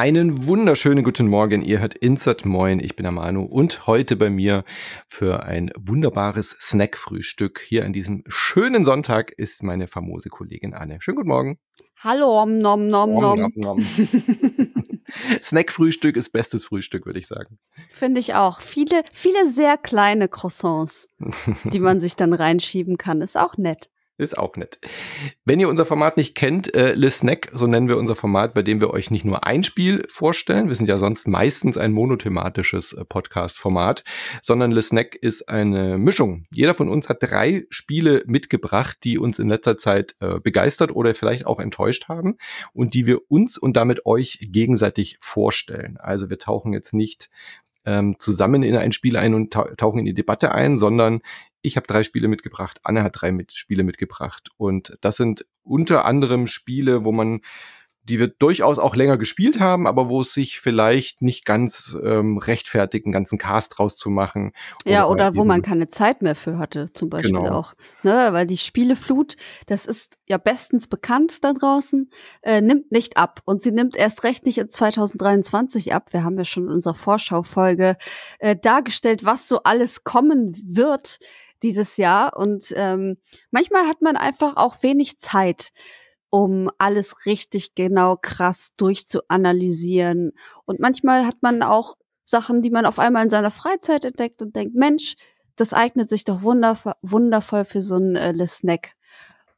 Einen wunderschönen guten Morgen. Ihr hört Insert Moin. Ich bin Manu und heute bei mir für ein wunderbares Snack-Frühstück hier an diesem schönen Sonntag ist meine famose Kollegin Anne. Schönen guten Morgen. Hallo, om nom nom nom. nom, nom. Snack-Frühstück ist bestes Frühstück, würde ich sagen. Finde ich auch. Viele, viele sehr kleine Croissants, die man sich dann reinschieben kann. Ist auch nett. Ist auch nett. Wenn ihr unser Format nicht kennt, äh, Le Snack, so nennen wir unser Format, bei dem wir euch nicht nur ein Spiel vorstellen, wir sind ja sonst meistens ein monothematisches äh, Podcast-Format, sondern Le Snack ist eine Mischung. Jeder von uns hat drei Spiele mitgebracht, die uns in letzter Zeit äh, begeistert oder vielleicht auch enttäuscht haben und die wir uns und damit euch gegenseitig vorstellen. Also wir tauchen jetzt nicht ähm, zusammen in ein Spiel ein und tauchen in die Debatte ein, sondern ich habe drei Spiele mitgebracht, Anne hat drei mit Spiele mitgebracht. Und das sind unter anderem Spiele, wo man die wir durchaus auch länger gespielt haben, aber wo es sich vielleicht nicht ganz ähm, rechtfertigt, einen ganzen Cast rauszumachen. Oder ja, oder wo man keine Zeit mehr für hatte, zum Beispiel genau. auch. Ne, weil die Spieleflut, das ist ja bestens bekannt da draußen, äh, nimmt nicht ab. Und sie nimmt erst recht nicht in 2023 ab. Wir haben ja schon in unserer Vorschaufolge äh, dargestellt, was so alles kommen wird dieses Jahr. Und ähm, manchmal hat man einfach auch wenig Zeit um alles richtig genau krass durchzuanalysieren. Und manchmal hat man auch Sachen, die man auf einmal in seiner Freizeit entdeckt und denkt, Mensch, das eignet sich doch wundervoll, wundervoll für so ein äh, Snack.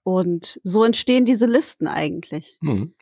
Und so entstehen diese Listen eigentlich. Hm.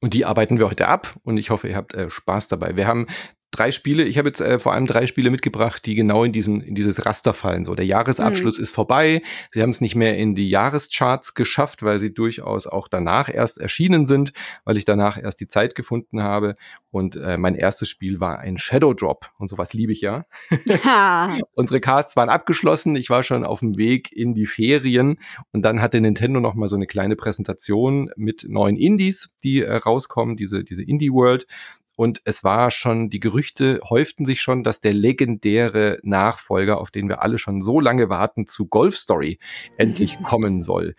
Und die arbeiten wir heute ab und ich hoffe, ihr habt äh, Spaß dabei. Wir haben drei Spiele. Ich habe jetzt äh, vor allem drei Spiele mitgebracht, die genau in diesen in dieses Raster fallen. So der Jahresabschluss mhm. ist vorbei. Sie haben es nicht mehr in die Jahrescharts geschafft, weil sie durchaus auch danach erst erschienen sind, weil ich danach erst die Zeit gefunden habe. Und äh, mein erstes Spiel war ein Shadow Drop und sowas liebe ich ja. Unsere Casts waren abgeschlossen. Ich war schon auf dem Weg in die Ferien und dann hatte Nintendo noch mal so eine kleine Präsentation mit neuen Indies, die äh, rauskommen, diese diese Indie World. Und es war schon, die Gerüchte häuften sich schon, dass der legendäre Nachfolger, auf den wir alle schon so lange warten, zu Golf Story endlich kommen soll.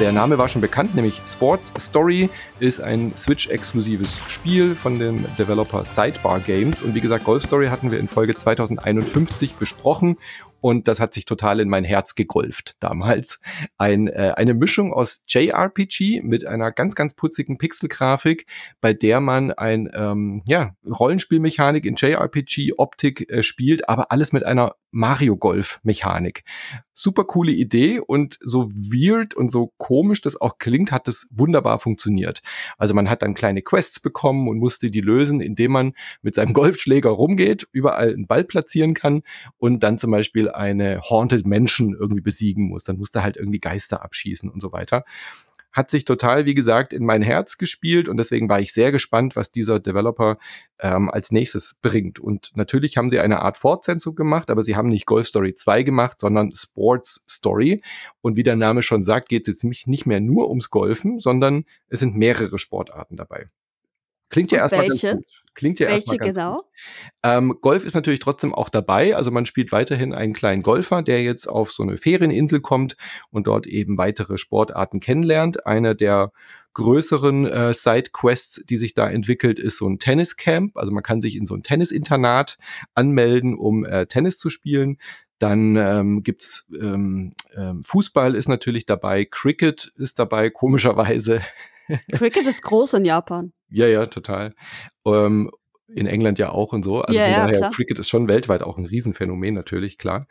Der Name war schon bekannt, nämlich Sports Story ist ein Switch-exklusives Spiel von dem Developer Sidebar Games. Und wie gesagt, Golf Story hatten wir in Folge 2051 besprochen und das hat sich total in mein Herz gegolft damals. Ein, äh, eine Mischung aus JRPG mit einer ganz, ganz putzigen Pixelgrafik, bei der man ein ähm, ja, Rollenspielmechanik in JRPG-Optik äh, spielt, aber alles mit einer Mario Golf Mechanik. Super coole Idee und so weird und so komisch das auch klingt, hat es wunderbar funktioniert. Also man hat dann kleine Quests bekommen und musste die lösen, indem man mit seinem Golfschläger rumgeht, überall einen Ball platzieren kann und dann zum Beispiel eine Haunted Mansion irgendwie besiegen muss. Dann musste halt irgendwie Geister abschießen und so weiter. Hat sich total, wie gesagt, in mein Herz gespielt und deswegen war ich sehr gespannt, was dieser Developer ähm, als nächstes bringt. Und natürlich haben sie eine Art Fortsetzung gemacht, aber sie haben nicht Golf Story 2 gemacht, sondern Sports Story. Und wie der Name schon sagt, geht es jetzt nicht mehr nur ums Golfen, sondern es sind mehrere Sportarten dabei. Klingt ja erstmal ganz gut. Klingt ja erstmal ganz genau? gut. Ähm, Golf ist natürlich trotzdem auch dabei. Also man spielt weiterhin einen kleinen Golfer, der jetzt auf so eine Ferieninsel kommt und dort eben weitere Sportarten kennenlernt. Einer der größeren äh, Side-Quests, die sich da entwickelt, ist so ein Tenniscamp. Also man kann sich in so ein Tennisinternat anmelden, um äh, Tennis zu spielen. Dann ähm, gibt's ähm, ähm, Fußball ist natürlich dabei, Cricket ist dabei, komischerweise. Cricket ist groß in Japan. Ja, ja, total. Ähm, in England ja auch und so. Also ja, von daher, ja, Cricket ist schon weltweit auch ein Riesenphänomen, natürlich, klar.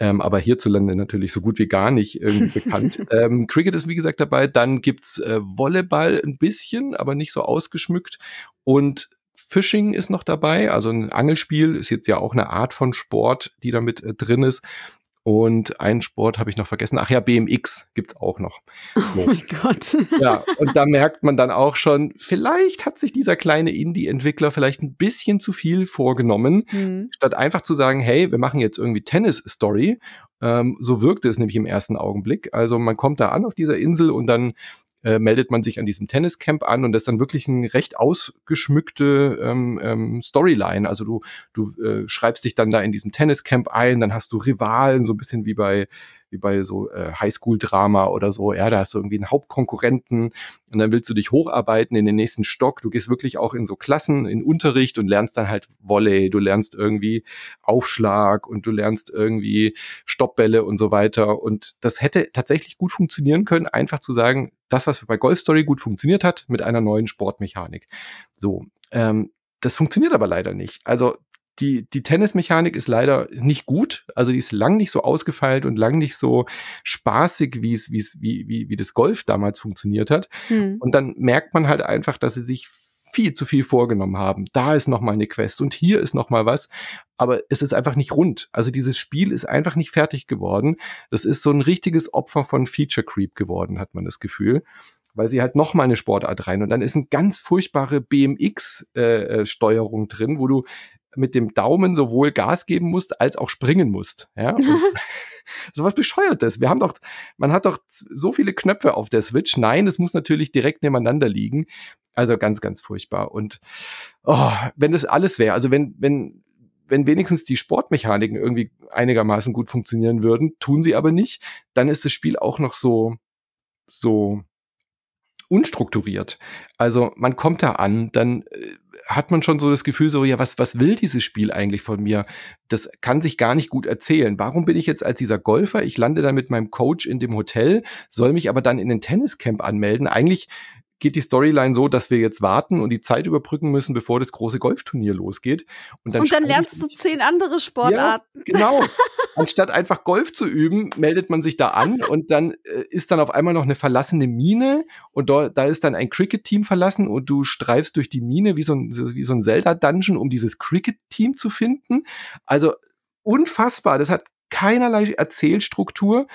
Ähm, aber hierzulande natürlich so gut wie gar nicht irgendwie bekannt. ähm, Cricket ist wie gesagt dabei. Dann gibt's äh, Volleyball ein bisschen, aber nicht so ausgeschmückt. Und Fishing ist noch dabei, also ein Angelspiel ist jetzt ja auch eine Art von Sport, die damit äh, drin ist. Und einen Sport habe ich noch vergessen. Ach ja, BMX gibt's auch noch. Oh so. mein Gott. Ja, und da merkt man dann auch schon, vielleicht hat sich dieser kleine Indie-Entwickler vielleicht ein bisschen zu viel vorgenommen, mhm. statt einfach zu sagen, hey, wir machen jetzt irgendwie Tennis-Story. Ähm, so wirkte es nämlich im ersten Augenblick. Also man kommt da an auf dieser Insel und dann äh, meldet man sich an diesem Tenniscamp an und das ist dann wirklich ein recht ausgeschmückte ähm, ähm, Storyline. Also du, du äh, schreibst dich dann da in diesem Tenniscamp ein, dann hast du Rivalen, so ein bisschen wie bei wie bei so äh, Highschool-Drama oder so. Ja, da hast du irgendwie einen Hauptkonkurrenten und dann willst du dich hocharbeiten in den nächsten Stock. Du gehst wirklich auch in so Klassen, in Unterricht und lernst dann halt Volley, du lernst irgendwie Aufschlag und du lernst irgendwie Stoppbälle und so weiter. Und das hätte tatsächlich gut funktionieren können, einfach zu sagen, das, was bei Golf Story gut funktioniert hat, mit einer neuen Sportmechanik. So, ähm, das funktioniert aber leider nicht. Also die, die Tennismechanik ist leider nicht gut. Also die ist lang nicht so ausgefeilt und lang nicht so spaßig, wie es, wie es, wie, wie, wie das Golf damals funktioniert hat. Hm. Und dann merkt man halt einfach, dass sie sich viel zu viel vorgenommen haben. Da ist noch mal eine Quest und hier ist noch mal was, aber es ist einfach nicht rund. Also dieses Spiel ist einfach nicht fertig geworden. Das ist so ein richtiges Opfer von Feature Creep geworden, hat man das Gefühl weil sie halt noch mal eine Sportart rein und dann ist eine ganz furchtbare BMX-Steuerung äh, äh drin, wo du mit dem Daumen sowohl Gas geben musst als auch springen musst. Ja? so was bescheuertes. Wir haben doch, man hat doch so viele Knöpfe auf der Switch. Nein, es muss natürlich direkt nebeneinander liegen. Also ganz, ganz furchtbar. Und oh, wenn das alles wäre, also wenn, wenn, wenn wenigstens die Sportmechaniken irgendwie einigermaßen gut funktionieren würden, tun sie aber nicht, dann ist das Spiel auch noch so, so unstrukturiert. Also man kommt da an, dann äh, hat man schon so das Gefühl, so, ja, was, was will dieses Spiel eigentlich von mir? Das kann sich gar nicht gut erzählen. Warum bin ich jetzt als dieser Golfer? Ich lande dann mit meinem Coach in dem Hotel, soll mich aber dann in den Tenniscamp anmelden. Eigentlich geht die Storyline so, dass wir jetzt warten und die Zeit überbrücken müssen, bevor das große Golfturnier losgeht. Und dann, und dann lernst du zehn andere Sportarten. Ja, genau. Anstatt einfach Golf zu üben, meldet man sich da an und dann äh, ist dann auf einmal noch eine verlassene Mine und da, da ist dann ein Cricket-Team verlassen und du streifst durch die Mine wie so ein, wie so ein Zelda-Dungeon, um dieses Cricket-Team zu finden. Also unfassbar. Das hat keinerlei Erzählstruktur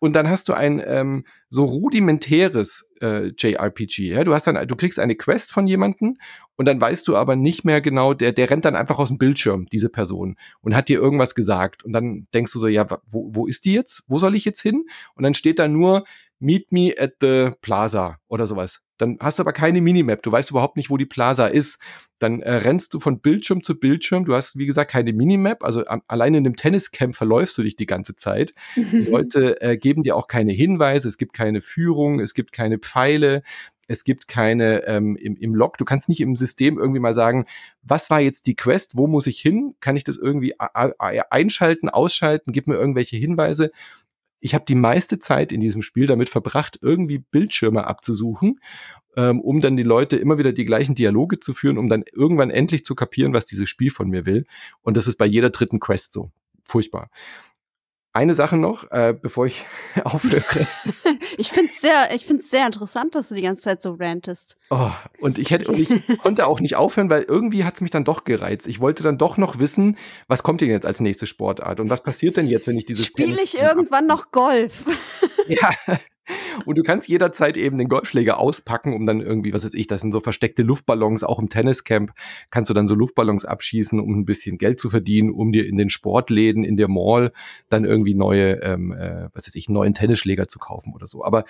und dann hast du ein ähm, so rudimentäres äh, JRPG. Ja? Du hast dann, du kriegst eine Quest von jemanden und dann weißt du aber nicht mehr genau, der, der rennt dann einfach aus dem Bildschirm, diese Person, und hat dir irgendwas gesagt. Und dann denkst du so, ja, wo, wo ist die jetzt? Wo soll ich jetzt hin? Und dann steht da nur, Meet me at the Plaza oder sowas. Dann hast du aber keine Minimap. Du weißt überhaupt nicht, wo die Plaza ist. Dann äh, rennst du von Bildschirm zu Bildschirm. Du hast, wie gesagt, keine Minimap. Also am, allein in dem Tenniscamp verläufst du dich die ganze Zeit. Die Leute äh, geben dir auch keine Hinweise. Es gibt keine Führung. Es gibt keine Pfeile. Es gibt keine ähm, im, im Log. Du kannst nicht im System irgendwie mal sagen, was war jetzt die Quest? Wo muss ich hin? Kann ich das irgendwie einschalten, ausschalten? Gib mir irgendwelche Hinweise ich habe die meiste Zeit in diesem Spiel damit verbracht, irgendwie Bildschirme abzusuchen, ähm, um dann die Leute immer wieder die gleichen Dialoge zu führen, um dann irgendwann endlich zu kapieren, was dieses Spiel von mir will. Und das ist bei jeder dritten Quest so. Furchtbar. Eine Sache noch, äh, bevor ich aufhöre. ich finde es sehr, ich find's sehr interessant, dass du die ganze Zeit so rantest. Oh, und ich hätte, und ich konnte auch nicht aufhören, weil irgendwie hat es mich dann doch gereizt. Ich wollte dann doch noch wissen, was kommt denn jetzt als nächste Sportart und was passiert denn jetzt, wenn ich dieses Spiele ich irgendwann noch Golf? ja, und du kannst jederzeit eben den Golfschläger auspacken, um dann irgendwie, was weiß ich, das sind so versteckte Luftballons, auch im Tenniscamp kannst du dann so Luftballons abschießen, um ein bisschen Geld zu verdienen, um dir in den Sportläden, in der Mall dann irgendwie neue, ähm, äh, was weiß ich, neuen Tennisschläger zu kaufen oder so. Aber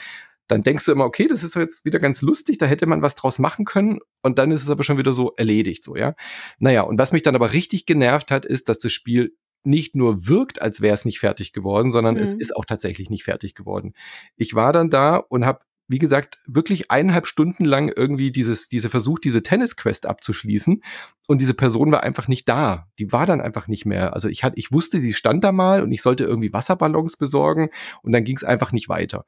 dann denkst du immer, okay, das ist jetzt wieder ganz lustig, da hätte man was draus machen können und dann ist es aber schon wieder so erledigt, so, ja. Naja, und was mich dann aber richtig genervt hat, ist, dass das Spiel nicht nur wirkt, als wäre es nicht fertig geworden, sondern mhm. es ist auch tatsächlich nicht fertig geworden. Ich war dann da und habe wie gesagt, wirklich eineinhalb Stunden lang irgendwie dieses, diese Versuch, diese Tennis-Quest abzuschließen. Und diese Person war einfach nicht da. Die war dann einfach nicht mehr. Also ich hatte, ich wusste, sie stand da mal und ich sollte irgendwie Wasserballons besorgen und dann ging es einfach nicht weiter.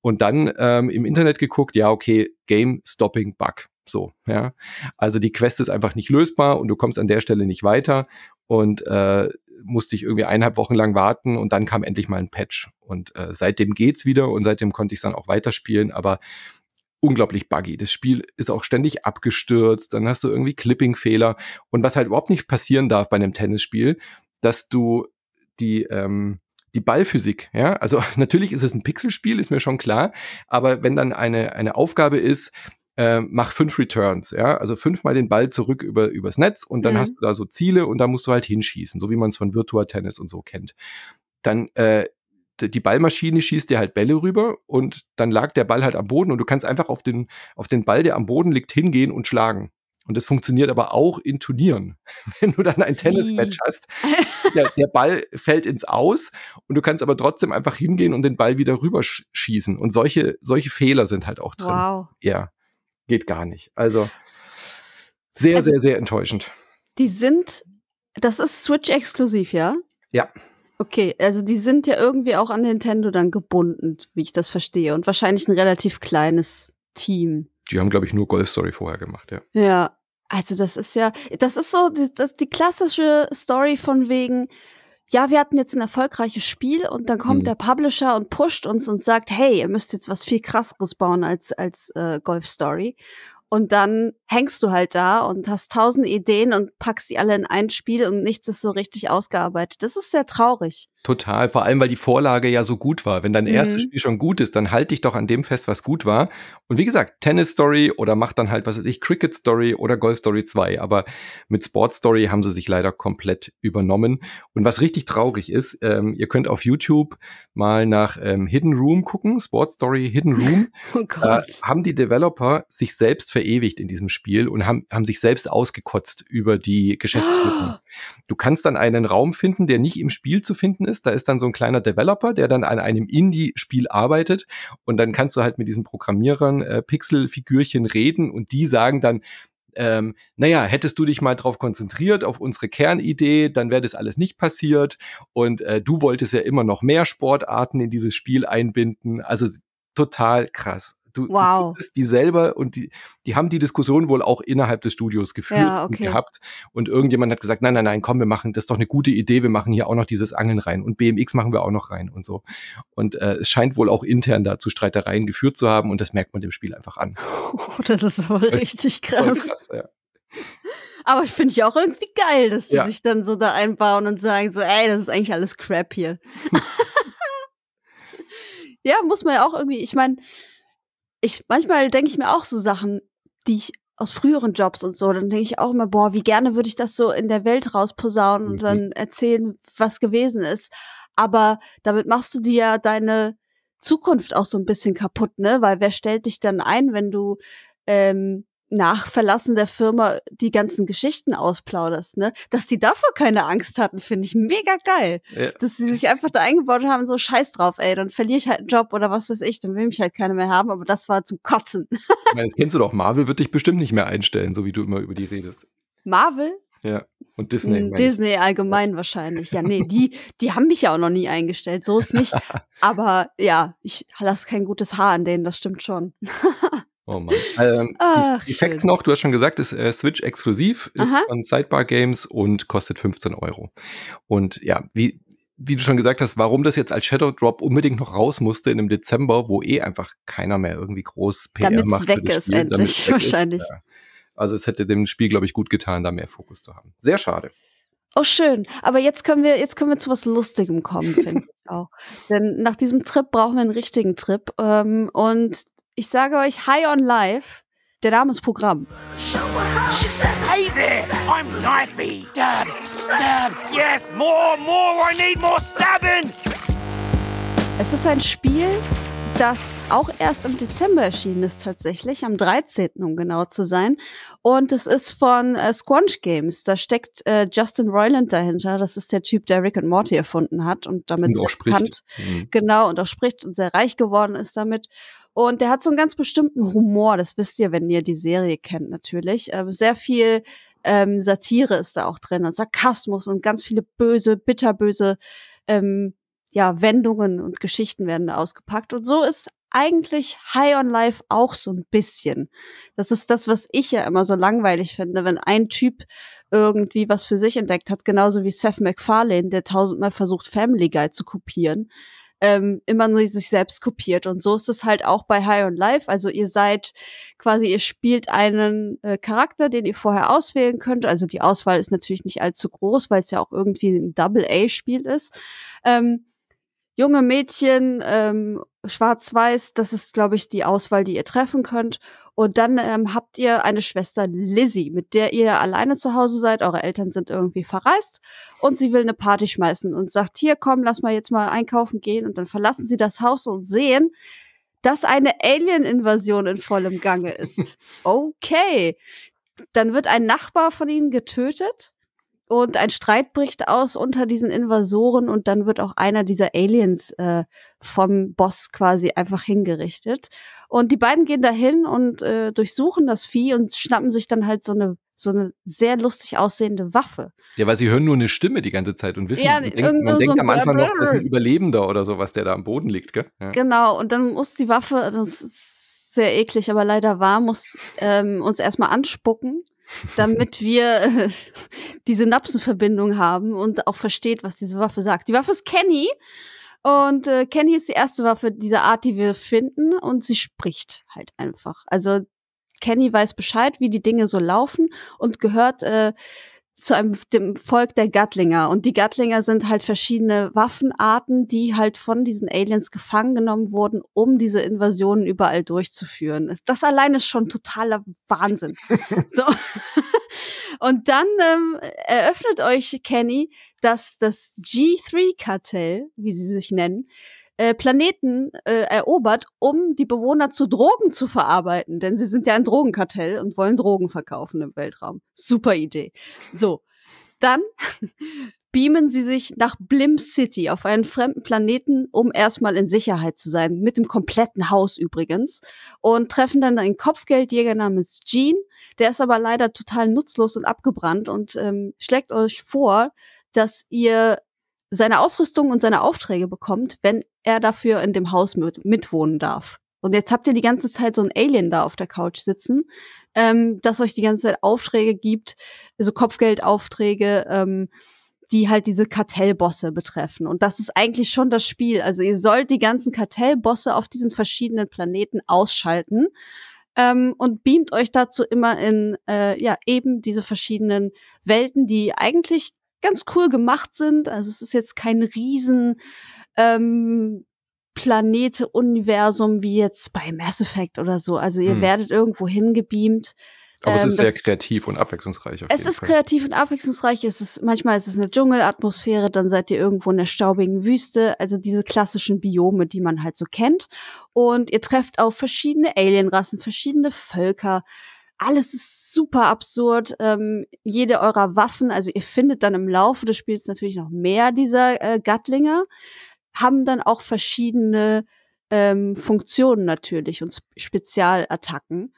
Und dann ähm, im Internet geguckt, ja, okay, Game Stopping Bug. So, ja. Also die Quest ist einfach nicht lösbar und du kommst an der Stelle nicht weiter. Und äh, musste ich irgendwie eineinhalb Wochen lang warten und dann kam endlich mal ein Patch. Und äh, seitdem geht's wieder und seitdem konnte ich es dann auch weiterspielen, aber unglaublich buggy. Das Spiel ist auch ständig abgestürzt, dann hast du irgendwie Clipping-Fehler. Und was halt überhaupt nicht passieren darf bei einem Tennisspiel, dass du die, ähm, die Ballphysik, ja, also natürlich ist es ein Pixelspiel, ist mir schon klar, aber wenn dann eine, eine Aufgabe ist, äh, mach fünf Returns, ja, also fünfmal den Ball zurück über übers Netz und dann mhm. hast du da so Ziele und da musst du halt hinschießen, so wie man es von Virtua Tennis und so kennt. Dann äh, die Ballmaschine schießt dir halt Bälle rüber und dann lag der Ball halt am Boden und du kannst einfach auf den, auf den Ball, der am Boden liegt, hingehen und schlagen. Und das funktioniert aber auch in Turnieren. Wenn du dann ein Tennismatch hast, der, der, Ball fällt ins Aus und du kannst aber trotzdem einfach hingehen und den Ball wieder rüberschießen. Und solche, solche Fehler sind halt auch drin. Wow. Ja, geht gar nicht. Also sehr, also, sehr, sehr enttäuschend. Die sind, das ist Switch-exklusiv, ja? Ja. Okay, also die sind ja irgendwie auch an Nintendo dann gebunden, wie ich das verstehe. Und wahrscheinlich ein relativ kleines Team. Die haben, glaube ich, nur Golf Story vorher gemacht, ja. Ja, also das ist ja, das ist so das, die klassische Story von wegen, ja, wir hatten jetzt ein erfolgreiches Spiel und dann kommt mhm. der Publisher und pusht uns und sagt, hey, ihr müsst jetzt was viel krasseres bauen als, als äh, Golf Story. Und dann hängst du halt da und hast tausend Ideen und packst die alle in ein Spiel und nichts ist so richtig ausgearbeitet. Das ist sehr traurig. Total, vor allem weil die Vorlage ja so gut war. Wenn dein mhm. erstes Spiel schon gut ist, dann halt dich doch an dem fest, was gut war. Und wie gesagt, Tennis Story oder mach dann halt, was weiß ich, Cricket Story oder Golf Story 2. Aber mit Sport Story haben sie sich leider komplett übernommen. Und was richtig traurig ist, ähm, ihr könnt auf YouTube mal nach ähm, Hidden Room gucken, Sport Story Hidden Room. oh Gott. Äh, haben die Developer sich selbst verewigt in diesem Spiel und haben, haben sich selbst ausgekotzt über die Geschäftsführung. Du kannst dann einen Raum finden, der nicht im Spiel zu finden ist ist. Da ist dann so ein kleiner Developer, der dann an einem Indie-Spiel arbeitet und dann kannst du halt mit diesen Programmierern äh, Pixel-Figürchen reden und die sagen dann, ähm, naja, hättest du dich mal drauf konzentriert, auf unsere Kernidee, dann wäre das alles nicht passiert. Und äh, du wolltest ja immer noch mehr Sportarten in dieses Spiel einbinden. Also total krass. Du, wow. du die selber und die, die haben die Diskussion wohl auch innerhalb des Studios geführt ja, okay. und gehabt. Und irgendjemand hat gesagt, nein, nein, nein, komm, wir machen, das ist doch eine gute Idee, wir machen hier auch noch dieses Angeln rein und BMX machen wir auch noch rein und so. Und äh, es scheint wohl auch intern da zu Streitereien geführt zu haben und das merkt man dem Spiel einfach an. Oh, das ist aber richtig krass. krass ja. Aber ich finde ich auch irgendwie geil, dass sie ja. sich dann so da einbauen und sagen so, ey, das ist eigentlich alles Crap hier. ja, muss man ja auch irgendwie, ich meine, ich manchmal denke ich mir auch so Sachen, die ich aus früheren Jobs und so, dann denke ich auch immer, boah, wie gerne würde ich das so in der Welt rausposaunen und dann mhm. erzählen, was gewesen ist. Aber damit machst du dir ja deine Zukunft auch so ein bisschen kaputt, ne? Weil wer stellt dich dann ein, wenn du ähm, nach Verlassen der Firma die ganzen Geschichten ausplauderst, ne? Dass die davor keine Angst hatten, finde ich mega geil. Ja. Dass sie sich einfach da eingebaut haben, so scheiß drauf, ey, dann verliere ich halt einen Job oder was weiß ich, dann will mich halt keiner mehr haben, aber das war zum Kotzen. Ja, das kennst du doch, Marvel wird dich bestimmt nicht mehr einstellen, so wie du immer über die redest. Marvel? Ja. Und Disney. Hm, Disney allgemein wahrscheinlich. Ja, nee, die, die haben mich ja auch noch nie eingestellt. So ist nicht. Aber ja, ich lasse kein gutes Haar an denen, das stimmt schon. Oh Mann. Ähm, Ach, die, die Facts noch, du hast schon gesagt, ist äh, Switch exklusiv, ist Aha. von Sidebar Games und kostet 15 Euro. Und ja, wie, wie du schon gesagt hast, warum das jetzt als Shadow Drop unbedingt noch raus musste in einem Dezember, wo eh einfach keiner mehr irgendwie groß PR Damit's macht. Weg ist Spiel, endlich, wahrscheinlich. Ist, ja. Also es hätte dem Spiel, glaube ich, gut getan, da mehr Fokus zu haben. Sehr schade. Oh, schön. Aber jetzt können wir, jetzt können wir zu was Lustigem kommen, finde ich auch. Denn nach diesem Trip brauchen wir einen richtigen Trip. Ähm, und ich sage euch High on Life. Der Name ist Programm. Hey there, I'm Knifey. Stab, stab, yes, more, more, I need more stabbing. Es ist ein Spiel, das auch erst im Dezember erschienen ist tatsächlich, am 13. um genau zu sein. Und es ist von äh, Squanch Games. Da steckt äh, Justin Roiland dahinter. Das ist der Typ, der Rick and Morty erfunden hat und damit und sehr bekannt. Mhm. Genau, und auch spricht und sehr reich geworden ist damit. Und der hat so einen ganz bestimmten Humor, das wisst ihr, wenn ihr die Serie kennt natürlich. Ähm, sehr viel ähm, Satire ist da auch drin und Sarkasmus und ganz viele böse, bitterböse ähm, ja, Wendungen und Geschichten werden ausgepackt. Und so ist eigentlich High on Life auch so ein bisschen. Das ist das, was ich ja immer so langweilig finde, wenn ein Typ irgendwie was für sich entdeckt hat, genauso wie Seth MacFarlane, der tausendmal versucht, Family Guide zu kopieren ähm, immer nur sich selbst kopiert. Und so ist es halt auch bei High on Life. Also ihr seid quasi, ihr spielt einen äh, Charakter, den ihr vorher auswählen könnt. Also die Auswahl ist natürlich nicht allzu groß, weil es ja auch irgendwie ein Double-A-Spiel ist. Ähm, junge Mädchen, ähm, schwarz-weiß, das ist, glaube ich, die Auswahl, die ihr treffen könnt. Und dann ähm, habt ihr eine Schwester Lizzie, mit der ihr alleine zu Hause seid. Eure Eltern sind irgendwie verreist und sie will eine Party schmeißen und sagt, hier, komm, lass mal jetzt mal einkaufen gehen. Und dann verlassen sie das Haus und sehen, dass eine Alien-Invasion in vollem Gange ist. Okay. Dann wird ein Nachbar von ihnen getötet und ein Streit bricht aus unter diesen Invasoren und dann wird auch einer dieser Aliens äh, vom Boss quasi einfach hingerichtet. Und die beiden gehen dahin und äh, durchsuchen das Vieh und schnappen sich dann halt so eine so eine sehr lustig aussehende Waffe. Ja, weil sie hören nur eine Stimme die ganze Zeit und wissen, ja, man denkt, man denkt so am Anfang noch, das ist ein Überlebender oder sowas, der da am Boden liegt, gell? Ja. Genau, und dann muss die Waffe, also das ist sehr eklig, aber leider wahr, muss ähm, uns erstmal anspucken damit wir äh, die Synapsenverbindung haben und auch versteht, was diese Waffe sagt. Die Waffe ist Kenny und äh, Kenny ist die erste Waffe dieser Art, die wir finden und sie spricht halt einfach. Also Kenny weiß Bescheid, wie die Dinge so laufen und gehört äh, zu einem dem Volk der Gatlinger und die Gatlinger sind halt verschiedene Waffenarten, die halt von diesen Aliens gefangen genommen wurden, um diese Invasionen überall durchzuführen. Das allein ist schon totaler Wahnsinn. so. Und dann ähm, eröffnet euch Kenny, dass das G3-Kartell, wie sie sich nennen, äh, Planeten äh, erobert, um die Bewohner zu Drogen zu verarbeiten. Denn sie sind ja ein Drogenkartell und wollen Drogen verkaufen im Weltraum. Super Idee. So, dann beamen sie sich nach Blim City auf einen fremden Planeten, um erstmal in Sicherheit zu sein, mit dem kompletten Haus übrigens, und treffen dann einen Kopfgeldjäger namens Gene, der ist aber leider total nutzlos und abgebrannt und ähm, schlägt euch vor, dass ihr seine Ausrüstung und seine Aufträge bekommt, wenn er dafür in dem Haus mit, mitwohnen darf. Und jetzt habt ihr die ganze Zeit so ein Alien da auf der Couch sitzen, ähm, das euch die ganze Zeit Aufträge gibt, so Kopfgeldaufträge, ähm, die halt diese Kartellbosse betreffen. Und das ist eigentlich schon das Spiel. Also ihr sollt die ganzen Kartellbosse auf diesen verschiedenen Planeten ausschalten ähm, und beamt euch dazu immer in äh, ja eben diese verschiedenen Welten, die eigentlich ganz cool gemacht sind. Also es ist jetzt kein riesen ähm, Planete, Universum wie jetzt bei Mass Effect oder so. Also ihr hm. werdet irgendwo hingebeamt. Aber ähm, es ist sehr kreativ und abwechslungsreich. es ist Fall. kreativ und abwechslungsreich. Es ist, manchmal ist es eine Dschungelatmosphäre, dann seid ihr irgendwo in der staubigen Wüste. Also diese klassischen Biome, die man halt so kennt. Und ihr trefft auf verschiedene Alienrassen, verschiedene Völker. Alles ist super absurd. Ähm, jede eurer Waffen, also ihr findet dann im Laufe des Spiels natürlich noch mehr dieser äh, Gattlinger, haben dann auch verschiedene ähm, Funktionen natürlich und Spezialattacken.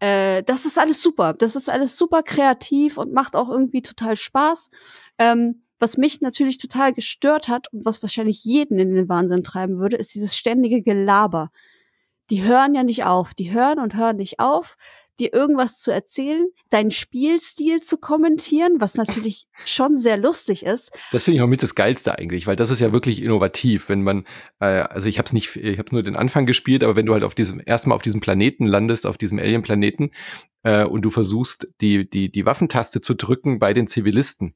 Äh, das ist alles super. Das ist alles super kreativ und macht auch irgendwie total Spaß. Ähm, was mich natürlich total gestört hat und was wahrscheinlich jeden in den Wahnsinn treiben würde, ist dieses ständige Gelaber. Die hören ja nicht auf. Die hören und hören nicht auf dir irgendwas zu erzählen, deinen Spielstil zu kommentieren, was natürlich schon sehr lustig ist. Das finde ich auch mit das Geilste eigentlich, weil das ist ja wirklich innovativ, wenn man, äh, also ich habe es nicht, ich habe nur den Anfang gespielt, aber wenn du halt auf diesem erstmal auf diesem Planeten landest, auf diesem Alien-Planeten äh, und du versuchst die die die Waffentaste zu drücken bei den Zivilisten,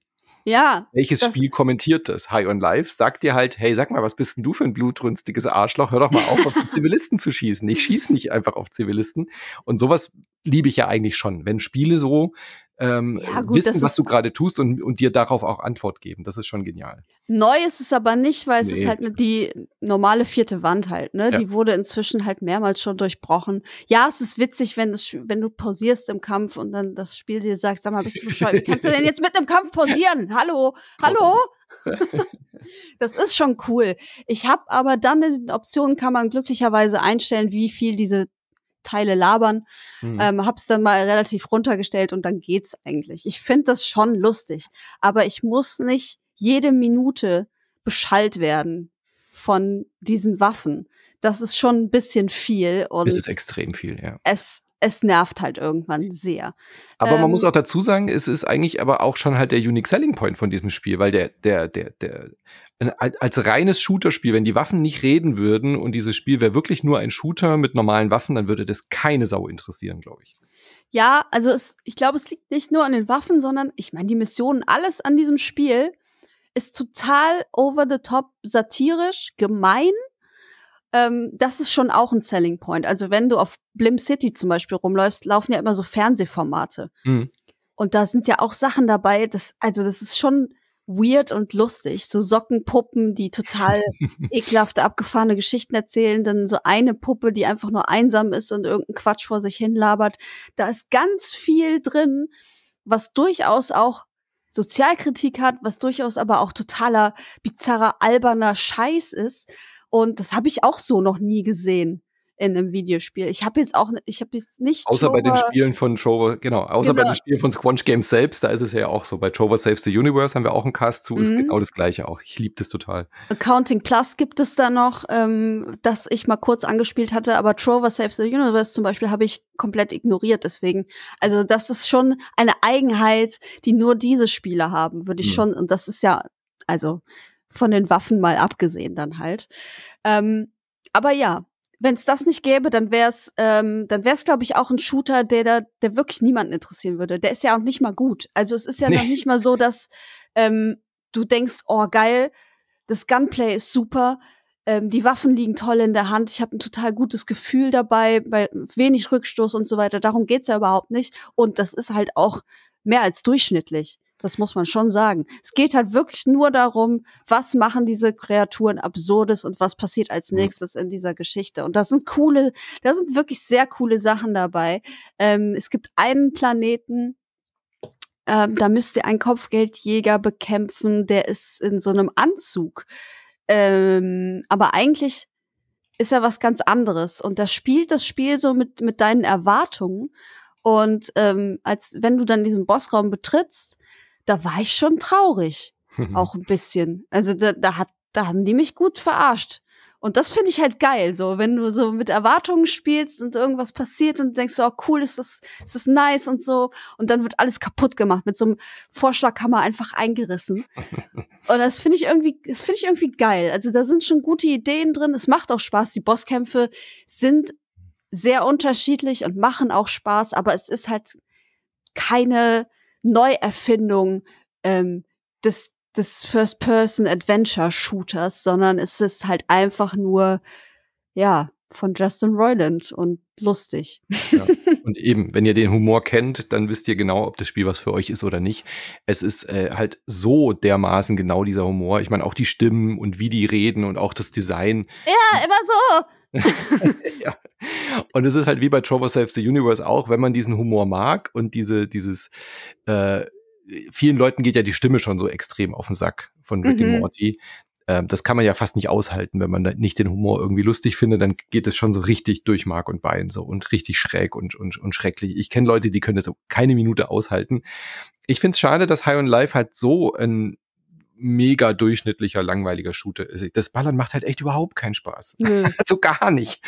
ja. Welches Spiel kommentiert das? High on Life sagt dir halt, hey, sag mal, was bist denn du für ein blutrünstiges Arschloch? Hör doch mal auf, auf die Zivilisten zu schießen. Ich schieße nicht einfach auf Zivilisten. Und sowas liebe ich ja eigentlich schon, wenn Spiele so ähm, ja, gut, wissen, was du gerade tust und, und dir darauf auch Antwort geben. Das ist schon genial. Neu ist es aber nicht, weil es nee. ist halt die normale vierte Wand halt, ne? Ja. Die wurde inzwischen halt mehrmals schon durchbrochen. Ja, es ist witzig, wenn, das, wenn du pausierst im Kampf und dann das Spiel dir sagt, sag mal, bist du bescheuert? Kannst du denn jetzt mit einem Kampf pausieren? Hallo? Hallo? das ist schon cool. Ich habe aber dann in den Optionen kann man glücklicherweise einstellen, wie viel diese Teile labern. Mhm. Ähm, hab's dann mal relativ runtergestellt und dann geht's eigentlich. Ich finde das schon lustig, aber ich muss nicht jede Minute beschallt werden von diesen Waffen. Das ist schon ein bisschen viel und es ist extrem viel, ja. Es es nervt halt irgendwann sehr. Aber ähm, man muss ähm, auch dazu sagen, es ist eigentlich aber auch schon halt der Unique Selling Point von diesem Spiel, weil der, der, der, der, als reines Shooter-Spiel, wenn die Waffen nicht reden würden und dieses Spiel wäre wirklich nur ein Shooter mit normalen Waffen, dann würde das keine Sau interessieren, glaube ich. Ja, also es, ich glaube, es liegt nicht nur an den Waffen, sondern ich meine, die Missionen, alles an diesem Spiel ist total over the top satirisch, gemein. Ähm, das ist schon auch ein Selling Point. Also wenn du auf Blim City zum Beispiel rumläufst, laufen ja immer so Fernsehformate. Mhm. Und da sind ja auch Sachen dabei, das, also das ist schon weird und lustig. So Sockenpuppen, die total ekelhafte, abgefahrene Geschichten erzählen. Dann so eine Puppe, die einfach nur einsam ist und irgendeinen Quatsch vor sich hin labert. Da ist ganz viel drin, was durchaus auch Sozialkritik hat, was durchaus aber auch totaler, bizarrer, alberner Scheiß ist. Und das habe ich auch so noch nie gesehen in einem Videospiel. Ich habe jetzt auch, ich habe jetzt nicht. Außer Trover, bei den Spielen von Trover, genau, außer genau. bei den Spielen von Squanch Games selbst, da ist es ja auch so. Bei Trover Saves the Universe haben wir auch einen Cast zu, mhm. ist genau das gleiche auch. Ich liebe das total. Accounting Plus gibt es da noch, ähm, das ich mal kurz angespielt hatte, aber Trover Saves the Universe zum Beispiel habe ich komplett ignoriert, deswegen. Also, das ist schon eine Eigenheit, die nur diese Spiele haben, würde ich mhm. schon, und das ist ja, also von den Waffen mal abgesehen dann halt. Ähm, aber ja, wenn es das nicht gäbe, dann wäre es, ähm, dann wäre es, glaube ich, auch ein Shooter, der da, der wirklich niemanden interessieren würde. Der ist ja auch nicht mal gut. Also es ist ja nee. noch nicht mal so, dass ähm, du denkst, oh geil, das Gunplay ist super, ähm, die Waffen liegen toll in der Hand, ich habe ein total gutes Gefühl dabei, bei wenig Rückstoß und so weiter. Darum geht's ja überhaupt nicht. Und das ist halt auch mehr als durchschnittlich. Das muss man schon sagen. Es geht halt wirklich nur darum, was machen diese Kreaturen Absurdes und was passiert als nächstes in dieser Geschichte. Und da sind coole, da sind wirklich sehr coole Sachen dabei. Ähm, es gibt einen Planeten, ähm, da müsst ihr einen Kopfgeldjäger bekämpfen, der ist in so einem Anzug. Ähm, aber eigentlich ist er was ganz anderes. Und da spielt das Spiel so mit, mit deinen Erwartungen. Und ähm, als wenn du dann diesen Bossraum betrittst, da war ich schon traurig. auch ein bisschen. Also da, da hat, da haben die mich gut verarscht. Und das finde ich halt geil, so, wenn du so mit Erwartungen spielst und irgendwas passiert und denkst, oh cool, ist das, ist das nice und so. Und dann wird alles kaputt gemacht, mit so einem Vorschlaghammer einfach eingerissen. und das finde ich irgendwie, das finde ich irgendwie geil. Also da sind schon gute Ideen drin. Es macht auch Spaß. Die Bosskämpfe sind sehr unterschiedlich und machen auch Spaß, aber es ist halt keine, Neuerfindung ähm, des, des First-Person-Adventure-Shooters, sondern es ist halt einfach nur, ja, von Justin Roiland und lustig. Ja. Und eben, wenn ihr den Humor kennt, dann wisst ihr genau, ob das Spiel was für euch ist oder nicht. Es ist äh, halt so dermaßen genau dieser Humor. Ich meine, auch die Stimmen und wie die reden und auch das Design. Ja, immer so. ja. Und es ist halt wie bei Trover Saves the Universe auch, wenn man diesen Humor mag und diese, dieses, äh, vielen Leuten geht ja die Stimme schon so extrem auf den Sack von Rick mhm. Morty. Ähm, das kann man ja fast nicht aushalten, wenn man nicht den Humor irgendwie lustig findet, dann geht es schon so richtig durch Mark und Bein so und richtig schräg und, und, und schrecklich. Ich kenne Leute, die können das so keine Minute aushalten. Ich finde es schade, dass High on Life halt so ein mega durchschnittlicher, langweiliger Shooter Das Ballern macht halt echt überhaupt keinen Spaß. Mhm. also gar nicht.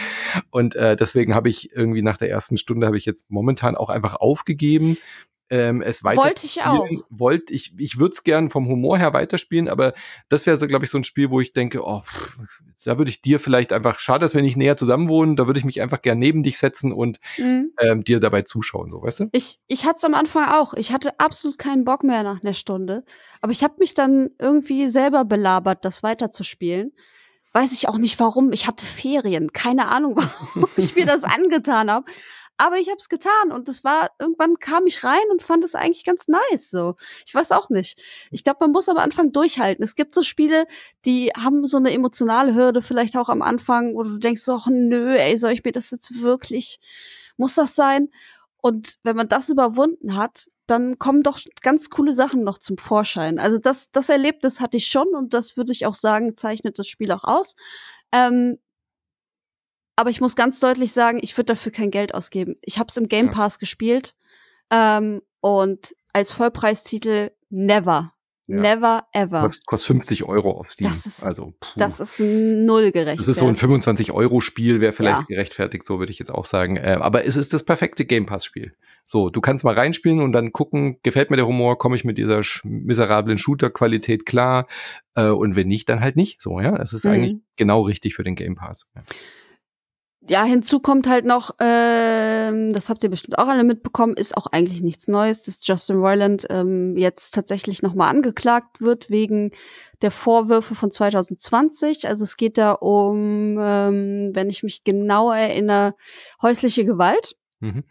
Und äh, deswegen habe ich irgendwie nach der ersten Stunde habe ich jetzt momentan auch einfach aufgegeben, ähm, es weiter Wollte ich auch. Wollte ich, ich würde es gern vom Humor her weiterspielen, aber das wäre so, glaube ich, so ein Spiel, wo ich denke, oh, pff, da würde ich dir vielleicht einfach, schade, dass wir nicht näher zusammen wohnen, da würde ich mich einfach gern neben dich setzen und mhm. ähm, dir dabei zuschauen, so, weißt du? Ich, ich hatte es am Anfang auch. Ich hatte absolut keinen Bock mehr nach einer Stunde. Aber ich habe mich dann irgendwie selber belabert, das weiterzuspielen. Weiß ich auch nicht warum. Ich hatte Ferien. Keine Ahnung, warum ich mir das angetan habe aber ich habe es getan und das war irgendwann kam ich rein und fand es eigentlich ganz nice so. Ich weiß auch nicht. Ich glaube, man muss am Anfang durchhalten. Es gibt so Spiele, die haben so eine emotionale Hürde vielleicht auch am Anfang, wo du denkst so, nö, ey, soll ich mir das jetzt wirklich muss das sein? Und wenn man das überwunden hat, dann kommen doch ganz coole Sachen noch zum Vorschein. Also das, das Erlebnis hatte ich schon und das würde ich auch sagen, zeichnet das Spiel auch aus. Ähm, aber ich muss ganz deutlich sagen, ich würde dafür kein Geld ausgeben. Ich habe es im Game Pass ja. gespielt ähm, und als Vollpreistitel never. Ja. Never ever. Kostet, kostet 50 Euro auf Steam. Das ist, also, das ist null gerecht. Das ist so ein 25-Euro-Spiel, wäre vielleicht ja. gerechtfertigt, so würde ich jetzt auch sagen. Äh, aber es ist das perfekte Game Pass-Spiel. So, du kannst mal reinspielen und dann gucken, gefällt mir der Humor, komme ich mit dieser miserablen Shooter-Qualität klar. Äh, und wenn nicht, dann halt nicht. So, ja. Das ist mhm. eigentlich genau richtig für den Game Pass. Ja ja, hinzu kommt halt noch, ähm, das habt ihr bestimmt auch alle mitbekommen, ist auch eigentlich nichts Neues, dass Justin Roiland ähm, jetzt tatsächlich nochmal angeklagt wird wegen der Vorwürfe von 2020. Also es geht da um, ähm, wenn ich mich genau erinnere, häusliche Gewalt mhm.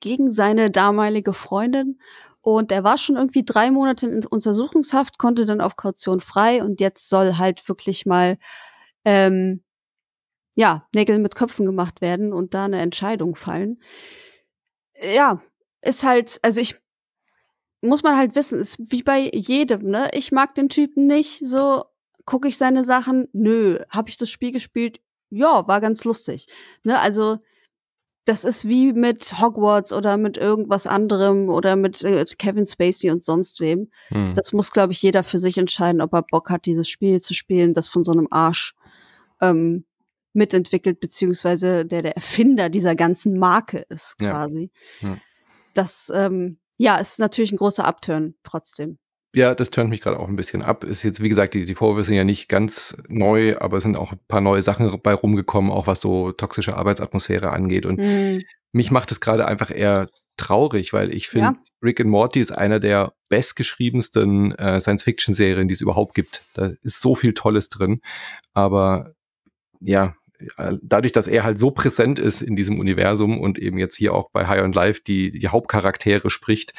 gegen seine damalige Freundin. Und er war schon irgendwie drei Monate in Untersuchungshaft, konnte dann auf Kaution frei und jetzt soll halt wirklich mal ähm, ja, Nägel mit Köpfen gemacht werden und da eine Entscheidung fallen. Ja, ist halt, also ich muss man halt wissen, ist wie bei jedem, ne? Ich mag den Typen nicht, so gucke ich seine Sachen, nö, habe ich das Spiel gespielt? Ja, war ganz lustig. Ne, also das ist wie mit Hogwarts oder mit irgendwas anderem oder mit äh, Kevin Spacey und sonst wem. Hm. Das muss, glaube ich, jeder für sich entscheiden, ob er Bock hat, dieses Spiel zu spielen, das von so einem Arsch ähm, mitentwickelt, beziehungsweise der der Erfinder dieser ganzen Marke ist, quasi. Ja. Ja. Das, ähm, ja, ist natürlich ein großer Upturn trotzdem. Ja, das turnt mich gerade auch ein bisschen ab. Ist jetzt, wie gesagt, die, die Vorwürfe sind ja nicht ganz neu, aber es sind auch ein paar neue Sachen bei rumgekommen, auch was so toxische Arbeitsatmosphäre angeht. Und mm. mich macht es gerade einfach eher traurig, weil ich finde, ja. Rick and Morty ist einer der bestgeschriebensten äh, Science-Fiction-Serien, die es überhaupt gibt. Da ist so viel Tolles drin. Aber ja, dadurch, dass er halt so präsent ist in diesem Universum und eben jetzt hier auch bei High on Life die, die Hauptcharaktere spricht,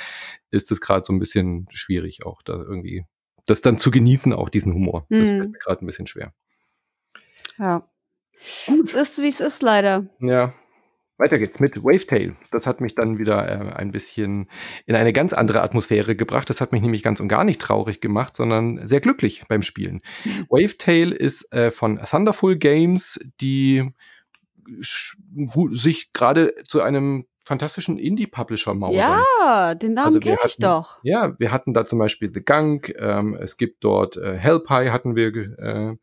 ist es gerade so ein bisschen schwierig, auch da irgendwie das dann zu genießen, auch diesen Humor. Mhm. Das fällt mir gerade ein bisschen schwer. Ja. Es ist, wie es ist, leider. Ja. Weiter geht's mit Wavetail. Das hat mich dann wieder äh, ein bisschen in eine ganz andere Atmosphäre gebracht. Das hat mich nämlich ganz und gar nicht traurig gemacht, sondern sehr glücklich beim Spielen. Mhm. Wavetail ist äh, von Thunderful Games, die sich gerade zu einem fantastischen Indie-Publisher mausern. Ja, den Namen also kenne ich doch. Ja, wir hatten da zum Beispiel The Gunk, ähm, es gibt dort äh, Hellpie hatten wir äh,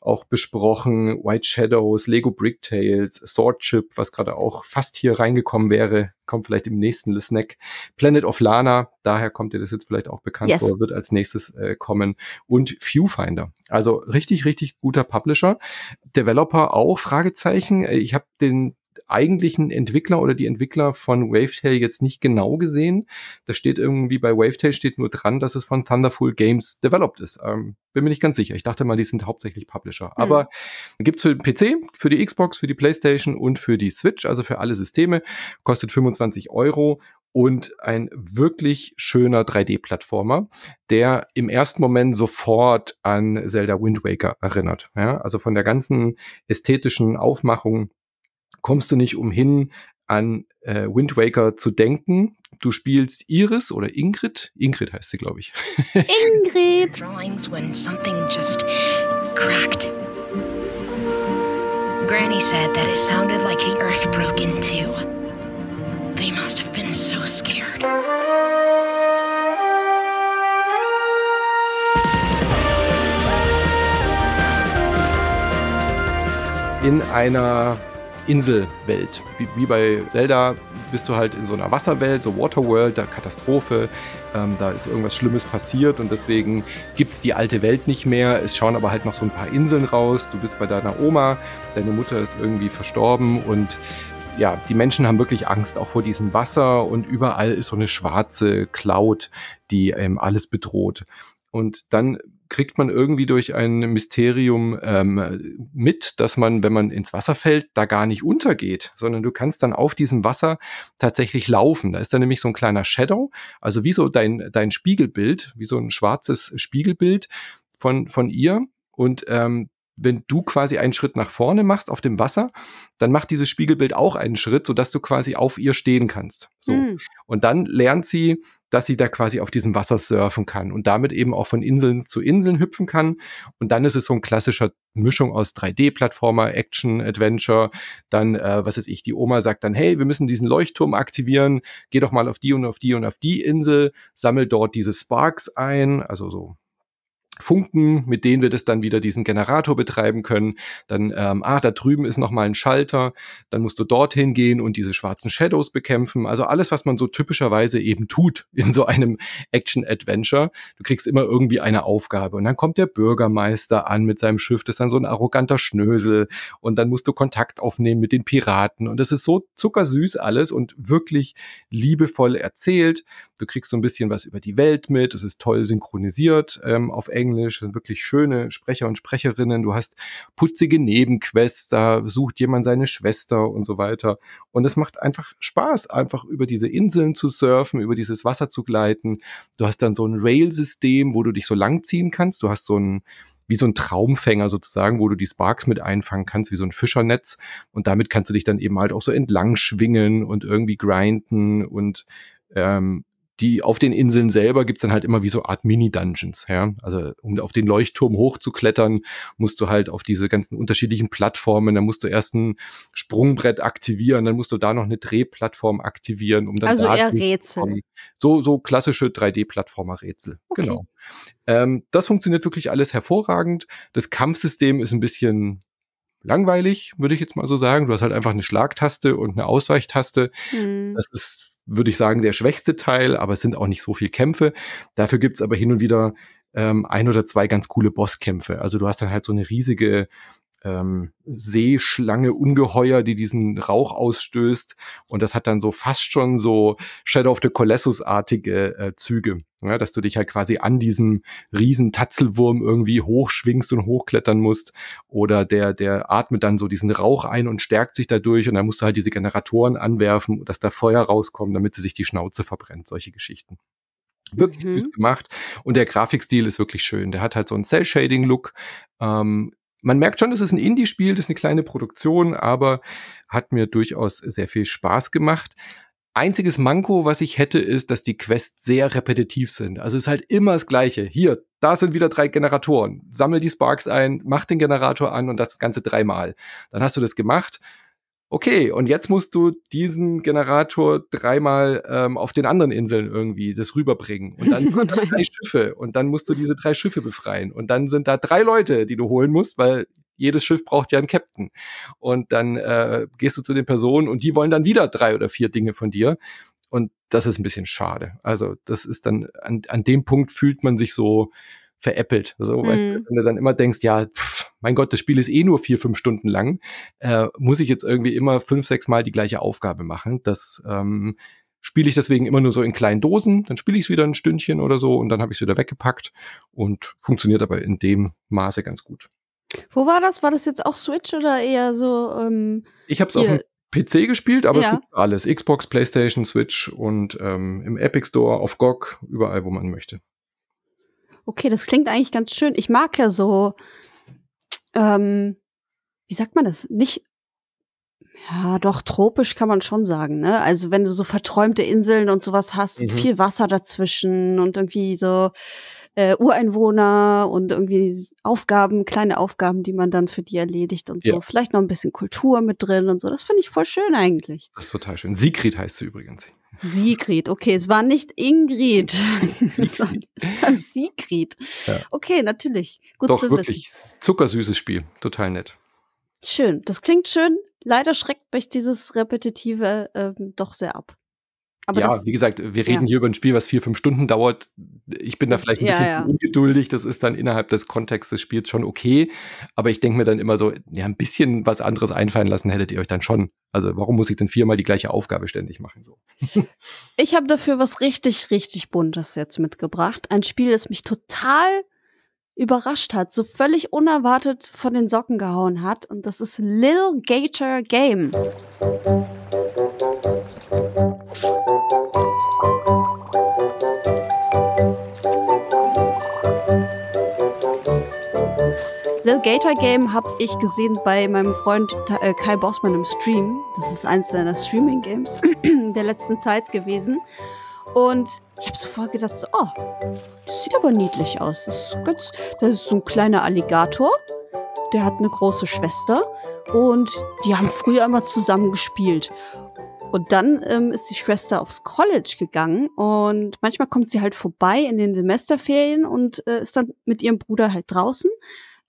auch besprochen, White Shadows, Lego Brick Tales, Sword Chip, was gerade auch fast hier reingekommen wäre, kommt vielleicht im nächsten Snack. Planet of Lana, daher kommt dir das jetzt vielleicht auch bekannt yes. vor, wird als nächstes äh, kommen. Und Viewfinder. Also richtig, richtig guter Publisher. Developer auch, Fragezeichen. Ich habe den eigentlichen Entwickler oder die Entwickler von Wavetail jetzt nicht genau gesehen. Da steht irgendwie bei Wavetail steht nur dran, dass es von Thunderful Games developed ist. Ähm, bin mir nicht ganz sicher. Ich dachte mal, die sind hauptsächlich Publisher. Mhm. Aber gibt's für den PC, für die Xbox, für die PlayStation und für die Switch, also für alle Systeme, kostet 25 Euro und ein wirklich schöner 3D-Plattformer, der im ersten Moment sofort an Zelda Wind Waker erinnert. Ja, also von der ganzen ästhetischen Aufmachung kommst du nicht umhin, an äh, Wind Waker zu denken. Du spielst Iris oder Ingrid. Ingrid heißt sie, glaube ich. Ingrid. Drawings when something just cracked. Granny said that it sounded like the earth broke in two. They must have been so scared. In einer Inselwelt. Wie, wie, bei Zelda bist du halt in so einer Wasserwelt, so Waterworld, da Katastrophe, ähm, da ist irgendwas Schlimmes passiert und deswegen gibt es die alte Welt nicht mehr. Es schauen aber halt noch so ein paar Inseln raus. Du bist bei deiner Oma, deine Mutter ist irgendwie verstorben und ja, die Menschen haben wirklich Angst auch vor diesem Wasser und überall ist so eine schwarze Cloud, die ähm, alles bedroht. Und dann kriegt man irgendwie durch ein Mysterium ähm, mit, dass man, wenn man ins Wasser fällt, da gar nicht untergeht, sondern du kannst dann auf diesem Wasser tatsächlich laufen. Da ist dann nämlich so ein kleiner Shadow, also wie so dein, dein Spiegelbild, wie so ein schwarzes Spiegelbild von, von ihr. Und ähm, wenn du quasi einen Schritt nach vorne machst auf dem Wasser, dann macht dieses Spiegelbild auch einen Schritt, sodass du quasi auf ihr stehen kannst. So. Mm. Und dann lernt sie dass sie da quasi auf diesem Wasser surfen kann und damit eben auch von Inseln zu Inseln hüpfen kann. Und dann ist es so ein klassischer Mischung aus 3D-Plattformer, Action, Adventure. Dann, äh, was weiß ich, die Oma sagt dann, hey, wir müssen diesen Leuchtturm aktivieren, geh doch mal auf die und auf die und auf die Insel, sammel dort diese Sparks ein, also so Funken, mit denen wir das dann wieder diesen Generator betreiben können. Dann, ähm, ah, da drüben ist nochmal ein Schalter. Dann musst du dorthin gehen und diese schwarzen Shadows bekämpfen. Also alles, was man so typischerweise eben tut in so einem Action-Adventure. Du kriegst immer irgendwie eine Aufgabe. Und dann kommt der Bürgermeister an mit seinem Schiff. Das ist dann so ein arroganter Schnösel. Und dann musst du Kontakt aufnehmen mit den Piraten. Und das ist so zuckersüß alles und wirklich liebevoll erzählt. Du kriegst so ein bisschen was über die Welt mit. Es ist toll synchronisiert ähm, auf Englisch. Englisch, sind wirklich schöne Sprecher und Sprecherinnen. Du hast putzige Nebenquests, da sucht jemand seine Schwester und so weiter. Und es macht einfach Spaß, einfach über diese Inseln zu surfen, über dieses Wasser zu gleiten. Du hast dann so ein Rail-System, wo du dich so langziehen kannst. Du hast so ein wie so ein Traumfänger sozusagen, wo du die Sparks mit einfangen kannst, wie so ein Fischernetz. Und damit kannst du dich dann eben halt auch so entlang schwingen und irgendwie grinden und ähm, die auf den Inseln selber gibt's dann halt immer wie so Art Mini-Dungeons. Ja? Also um auf den Leuchtturm hochzuklettern, musst du halt auf diese ganzen unterschiedlichen Plattformen, dann musst du erst ein Sprungbrett aktivieren, dann musst du da noch eine Drehplattform aktivieren, um dann also eher Rätsel. So, so klassische 3D-Plattformer-Rätsel. Okay. Genau. Ähm, das funktioniert wirklich alles hervorragend. Das Kampfsystem ist ein bisschen langweilig, würde ich jetzt mal so sagen. Du hast halt einfach eine Schlagtaste und eine Ausweichtaste. Hm. Das ist würde ich sagen, der schwächste Teil, aber es sind auch nicht so viel Kämpfe. Dafür gibt's aber hin und wieder ähm, ein oder zwei ganz coole Bosskämpfe. Also du hast dann halt so eine riesige ähm, Seeschlange, Ungeheuer, die diesen Rauch ausstößt. Und das hat dann so fast schon so Shadow of the Colossus-artige äh, Züge. Ja, dass du dich halt quasi an diesem riesen Tatzelwurm irgendwie hochschwingst und hochklettern musst. Oder der, der atmet dann so diesen Rauch ein und stärkt sich dadurch. Und dann musst du halt diese Generatoren anwerfen, dass da Feuer rauskommt, damit sie sich die Schnauze verbrennt. Solche Geschichten wirklich mhm. süß gemacht und der Grafikstil ist wirklich schön. Der hat halt so einen Cell-Shading-Look, ähm, man merkt schon, es ist ein Indie-Spiel, das ist eine kleine Produktion, aber hat mir durchaus sehr viel Spaß gemacht. Einziges Manko, was ich hätte, ist, dass die Quests sehr repetitiv sind. Also es ist halt immer das Gleiche. Hier, da sind wieder drei Generatoren. Sammel die Sparks ein, mach den Generator an und das Ganze dreimal. Dann hast du das gemacht okay, und jetzt musst du diesen Generator dreimal ähm, auf den anderen Inseln irgendwie das rüberbringen. Und dann oh drei Schiffe. Und dann musst du diese drei Schiffe befreien. Und dann sind da drei Leute, die du holen musst, weil jedes Schiff braucht ja einen Captain. Und dann äh, gehst du zu den Personen und die wollen dann wieder drei oder vier Dinge von dir. Und das ist ein bisschen schade. Also, das ist dann, an, an dem Punkt fühlt man sich so veräppelt. So, mhm. weißt du, mhm. wenn du dann immer denkst, ja, pff, mein Gott, das Spiel ist eh nur vier, fünf Stunden lang, äh, muss ich jetzt irgendwie immer fünf, sechs Mal die gleiche Aufgabe machen. Das ähm, spiele ich deswegen immer nur so in kleinen Dosen, dann spiele ich es wieder ein Stündchen oder so und dann habe ich es wieder weggepackt und funktioniert aber in dem Maße ganz gut. Wo war das? War das jetzt auch Switch oder eher so? Ähm, ich habe es auf dem PC gespielt, aber ja. es gibt alles. Xbox, PlayStation, Switch und ähm, im Epic Store, auf GOG, überall, wo man möchte. Okay, das klingt eigentlich ganz schön. Ich mag ja so, ähm, wie sagt man das? Nicht, ja, doch, tropisch kann man schon sagen, ne? Also wenn du so verträumte Inseln und sowas hast, mhm. viel Wasser dazwischen und irgendwie so äh, Ureinwohner und irgendwie Aufgaben, kleine Aufgaben, die man dann für die erledigt und so. Ja. Vielleicht noch ein bisschen Kultur mit drin und so. Das finde ich voll schön eigentlich. Das ist total schön. Sigrid heißt sie übrigens. Sigrid, okay, es war nicht Ingrid. es, war, es war Sigrid. Ja. Okay, natürlich. Gut Doch, zu wirklich wissen. zuckersüßes Spiel. Total nett. Schön. Das klingt schön. Leider schreckt mich dieses Repetitive ähm, doch sehr ab. Aber ja, wie gesagt, wir reden ja. hier über ein Spiel, was vier, fünf Stunden dauert. Ich bin da vielleicht ein bisschen ja, ja. ungeduldig. Das ist dann innerhalb des Kontexts des Spiels schon okay. Aber ich denke mir dann immer so, ja, ein bisschen was anderes einfallen lassen hättet ihr euch dann schon. Also warum muss ich denn viermal die gleiche Aufgabe ständig machen? So. ich habe dafür was richtig, richtig Buntes jetzt mitgebracht. Ein Spiel, das mich total überrascht hat, so völlig unerwartet von den Socken gehauen hat. Und das ist Lil Gator Game. Little Gator Game habe ich gesehen bei meinem Freund äh, Kai Bossmann im Stream. Das ist eins seiner Streaming-Games der letzten Zeit gewesen. Und ich habe sofort gedacht, so, oh, das sieht aber niedlich aus. Das ist, ganz, das ist so ein kleiner Alligator. Der hat eine große Schwester. Und die haben früher immer zusammen gespielt. Und dann ähm, ist die Schwester aufs College gegangen und manchmal kommt sie halt vorbei in den Semesterferien und äh, ist dann mit ihrem Bruder halt draußen.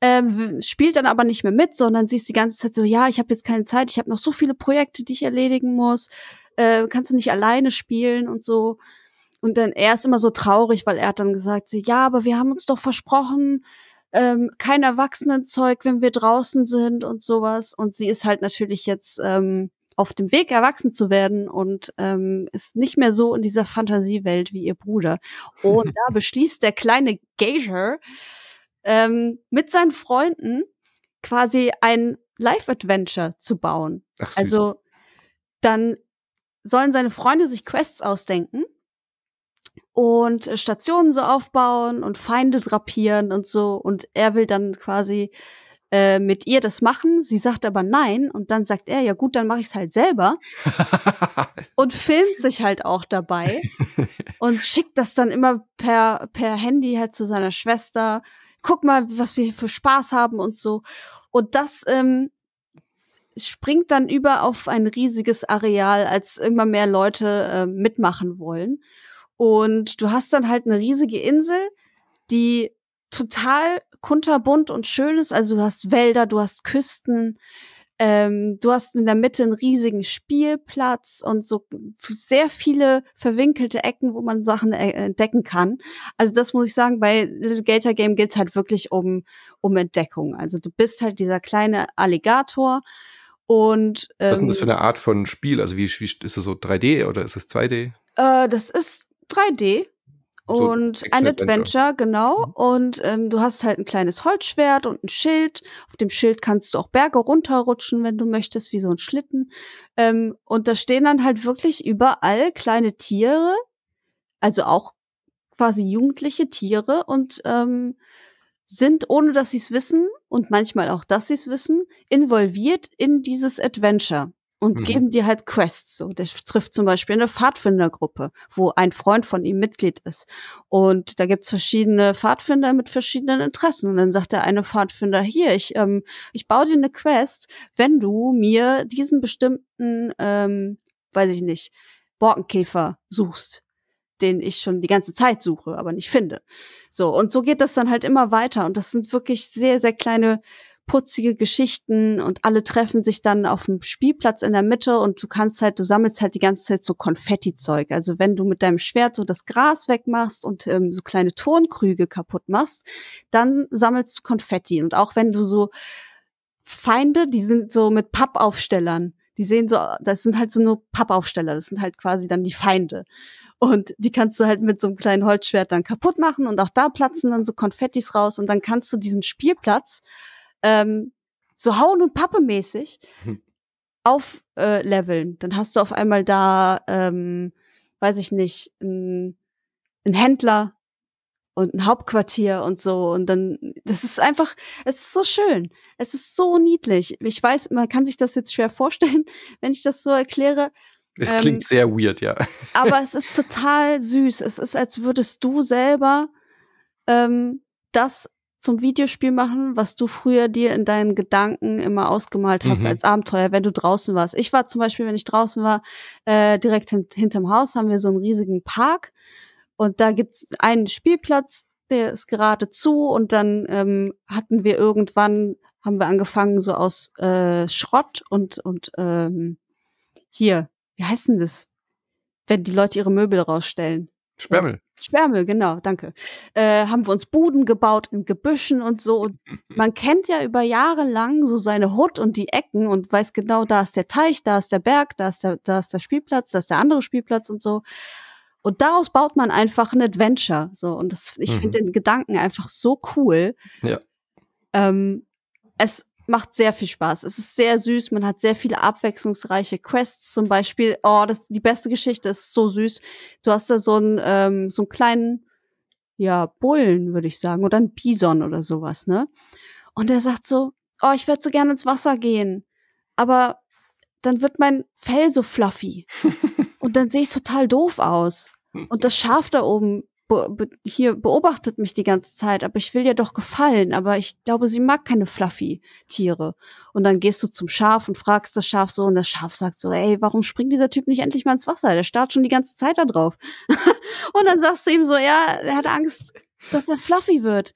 Ähm, spielt dann aber nicht mehr mit, sondern sie ist die ganze Zeit so, ja, ich habe jetzt keine Zeit, ich habe noch so viele Projekte, die ich erledigen muss. Äh, kannst du nicht alleine spielen und so. Und dann er ist immer so traurig, weil er hat dann gesagt, so, ja, aber wir haben uns doch versprochen, ähm, kein Erwachsenenzeug, wenn wir draußen sind und sowas. Und sie ist halt natürlich jetzt ähm, auf dem Weg, erwachsen zu werden und ähm, ist nicht mehr so in dieser Fantasiewelt wie ihr Bruder. Und da beschließt der kleine Gager ähm, mit seinen Freunden quasi ein Live-Adventure zu bauen. Ach, also dann sollen seine Freunde sich Quests ausdenken und Stationen so aufbauen und Feinde drapieren und so. Und er will dann quasi äh, mit ihr das machen. Sie sagt aber nein und dann sagt er, ja gut, dann mache ich es halt selber und filmt sich halt auch dabei und schickt das dann immer per, per Handy halt zu seiner Schwester. Guck mal, was wir für Spaß haben und so. Und das ähm, springt dann über auf ein riesiges Areal, als immer mehr Leute äh, mitmachen wollen. Und du hast dann halt eine riesige Insel, die total kunterbunt und schön ist. Also du hast Wälder, du hast Küsten, ähm, du hast in der Mitte einen riesigen Spielplatz und so sehr viele verwinkelte Ecken, wo man Sachen e-, entdecken kann. Also das muss ich sagen, bei Little Gator Game geht's halt wirklich um, um Entdeckung. Also du bist halt dieser kleine Alligator und ähm, Was ist denn das für eine Art von Spiel? Also wie, wie ist es so 3D oder ist es 2D? Äh, das ist 3D und so ein Adventure, genau. Mhm. Und ähm, du hast halt ein kleines Holzschwert und ein Schild. Auf dem Schild kannst du auch Berge runterrutschen, wenn du möchtest, wie so ein Schlitten. Ähm, und da stehen dann halt wirklich überall kleine Tiere, also auch quasi jugendliche Tiere und ähm, sind, ohne dass sie es wissen und manchmal auch, dass sie es wissen, involviert in dieses Adventure und mhm. geben dir halt Quests. So, der trifft zum Beispiel eine Pfadfindergruppe, wo ein Freund von ihm Mitglied ist. Und da gibt's verschiedene Pfadfinder mit verschiedenen Interessen. Und dann sagt der eine Pfadfinder, hier, ich, ähm, ich baue dir eine Quest, wenn du mir diesen bestimmten, ähm, weiß ich nicht, Borkenkäfer suchst den ich schon die ganze Zeit suche, aber nicht finde. So, und so geht das dann halt immer weiter. Und das sind wirklich sehr, sehr kleine putzige Geschichten und alle treffen sich dann auf dem Spielplatz in der Mitte und du kannst halt, du sammelst halt die ganze Zeit so Konfetti-Zeug. Also wenn du mit deinem Schwert so das Gras wegmachst und ähm, so kleine Tonkrüge kaputt machst, dann sammelst du Konfetti. Und auch wenn du so Feinde, die sind so mit Pappaufstellern, die sehen so, das sind halt so nur Pappaufsteller, das sind halt quasi dann die Feinde. Und die kannst du halt mit so einem kleinen Holzschwert dann kaputt machen und auch da platzen dann so Konfettis raus und dann kannst du diesen Spielplatz ähm, so Hauen und Pappe mäßig hm. aufleveln. Äh, Dann hast du auf einmal da, ähm, weiß ich nicht, ein, ein Händler und ein Hauptquartier und so. Und dann, das ist einfach, es ist so schön. Es ist so niedlich. Ich weiß, man kann sich das jetzt schwer vorstellen, wenn ich das so erkläre. Es ähm, klingt sehr weird, ja. Aber es ist total süß. Es ist, als würdest du selber ähm, das zum Videospiel machen, was du früher dir in deinen Gedanken immer ausgemalt hast mhm. als Abenteuer, wenn du draußen warst. Ich war zum Beispiel, wenn ich draußen war, äh, direkt hint hinterm Haus haben wir so einen riesigen Park und da gibt's einen Spielplatz, der ist gerade zu und dann ähm, hatten wir irgendwann, haben wir angefangen so aus äh, Schrott und und ähm, hier, wie heißt denn das, wenn die Leute ihre Möbel rausstellen? Sperrmüll. Sperrmüll, genau, danke. Äh, haben wir uns Buden gebaut in Gebüschen und so. Und man kennt ja über Jahre lang so seine Hut und die Ecken und weiß genau, da ist der Teich, da ist der Berg, da ist der, da ist der Spielplatz, da ist der andere Spielplatz und so. Und daraus baut man einfach ein Adventure. So. Und das, ich mhm. finde den Gedanken einfach so cool. Ja. Ähm, es macht sehr viel Spaß. Es ist sehr süß. Man hat sehr viele abwechslungsreiche Quests. Zum Beispiel, oh, das, die beste Geschichte ist so süß. Du hast da so einen, ähm, so einen kleinen, ja, Bullen, würde ich sagen, oder ein Bison oder sowas, ne? Und er sagt so, oh, ich würde so gerne ins Wasser gehen. Aber dann wird mein Fell so fluffy. und dann sehe ich total doof aus. Und das Schaf da oben be be hier beobachtet mich die ganze Zeit, aber ich will ihr doch gefallen, aber ich glaube, sie mag keine Fluffy-Tiere. Und dann gehst du zum Schaf und fragst das Schaf so und das Schaf sagt so, ey, warum springt dieser Typ nicht endlich mal ins Wasser? Der starrt schon die ganze Zeit da drauf. und dann sagst du ihm so, ja, er hat Angst, dass er Fluffy wird.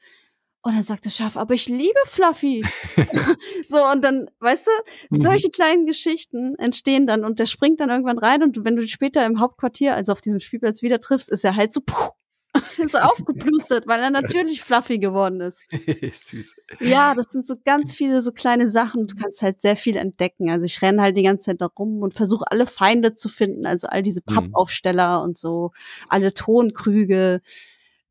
Und dann sagt das Schaf, aber ich liebe Fluffy. so, und dann, weißt du, mhm. solche kleinen Geschichten entstehen dann und der springt dann irgendwann rein und wenn du ihn später im Hauptquartier, also auf diesem Spielplatz wieder triffst, ist er halt so, puh, so aufgeplustert, weil er natürlich fluffy geworden ist. Süß. Ja, das sind so ganz viele so kleine Sachen. Du kannst halt sehr viel entdecken. Also ich renne halt die ganze Zeit da rum und versuche alle Feinde zu finden. Also all diese mhm. Pappaufsteller und so, alle Tonkrüge.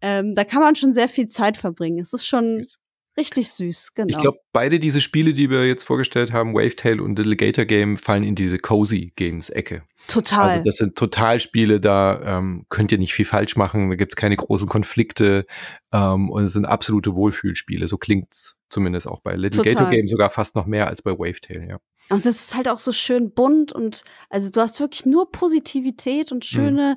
Ähm, da kann man schon sehr viel Zeit verbringen. Es ist schon süß. Richtig süß, genau. Ich glaube, beide diese Spiele, die wir jetzt vorgestellt haben, Wavetail und Little Gator Game, fallen in diese Cozy Games Ecke. Total. Also das sind Totalspiele, da ähm, könnt ihr nicht viel falsch machen, da gibt es keine großen Konflikte ähm, und es sind absolute Wohlfühlspiele. So klingt's zumindest auch bei Little Total. Gator Game sogar fast noch mehr als bei Wavetail, ja. Und das ist halt auch so schön bunt und also du hast wirklich nur Positivität und mhm. schöne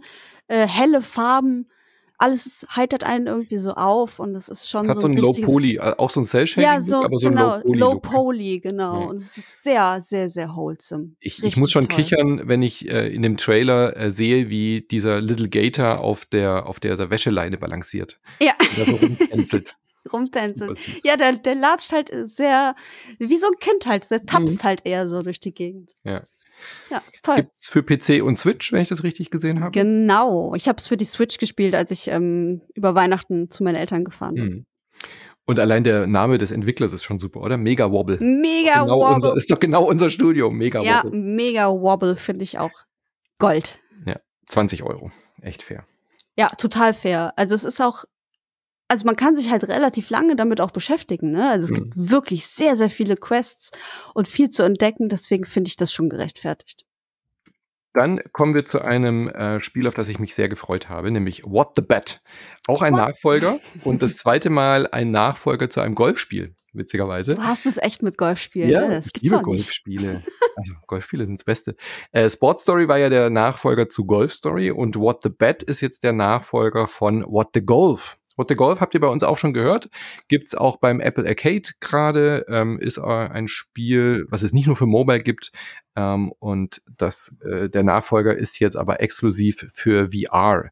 mhm. äh, helle Farben alles heitert einen irgendwie so auf und es ist schon es hat so ein, ein Low Poly, äh, auch so ein Cell Shading, ja, so, aber so genau, ein Low Poly, Low Poly genau. Ja. Und es ist sehr, sehr, sehr wholesome. Ich, ich muss schon toll. kichern, wenn ich äh, in dem Trailer äh, sehe, wie dieser Little Gator auf der auf der, der Wäscheleine balanciert. Ja. Und so rumtänzelt. rumtänzelt. Ja, der, der latscht halt sehr, wie so ein Kind halt, der tapst mhm. halt eher so durch die Gegend. Ja. Ja, ist toll. Gibt's für PC und Switch, wenn ich das richtig gesehen habe? Genau. Ich habe es für die Switch gespielt, als ich ähm, über Weihnachten zu meinen Eltern gefahren bin. Mhm. Und allein der Name des Entwicklers ist schon super, oder? Mega Wobble. Mega genau Wobble. Unser, ist doch genau unser Studio. Mega ja, Wobble. Ja, Mega Wobble finde ich auch Gold. Ja, 20 Euro. Echt fair. Ja, total fair. Also es ist auch also man kann sich halt relativ lange damit auch beschäftigen. Ne? Also es mhm. gibt wirklich sehr, sehr viele Quests und viel zu entdecken. Deswegen finde ich das schon gerechtfertigt. Dann kommen wir zu einem äh, Spiel, auf das ich mich sehr gefreut habe, nämlich What the Bet. Auch ein What? Nachfolger und das zweite Mal ein Nachfolger zu einem Golfspiel, witzigerweise. Du hast es echt mit Golfspielen, ja, ne? Das gibt's liebe Golfspiele. also Golfspiele sind das Beste. Äh, Sport Story war ja der Nachfolger zu Golf Story und What the Bet ist jetzt der Nachfolger von What the Golf. What the Golf habt ihr bei uns auch schon gehört. Gibt's auch beim Apple Arcade gerade. Ähm, ist ein Spiel, was es nicht nur für Mobile gibt. Ähm, und das, äh, der Nachfolger ist jetzt aber exklusiv für VR.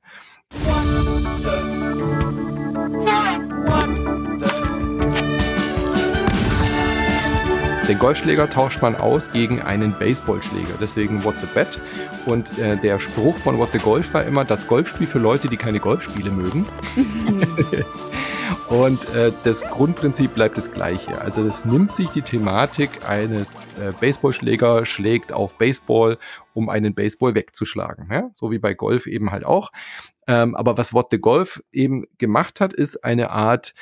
Den Golfschläger tauscht man aus gegen einen Baseballschläger. Deswegen What the Bet. Und äh, der Spruch von What the Golf war immer, das Golfspiel für Leute, die keine Golfspiele mögen. Und äh, das Grundprinzip bleibt das gleiche. Also es nimmt sich die Thematik eines äh, Baseballschläger schlägt auf Baseball, um einen Baseball wegzuschlagen. Ja? So wie bei Golf eben halt auch. Ähm, aber was What the Golf eben gemacht hat, ist eine Art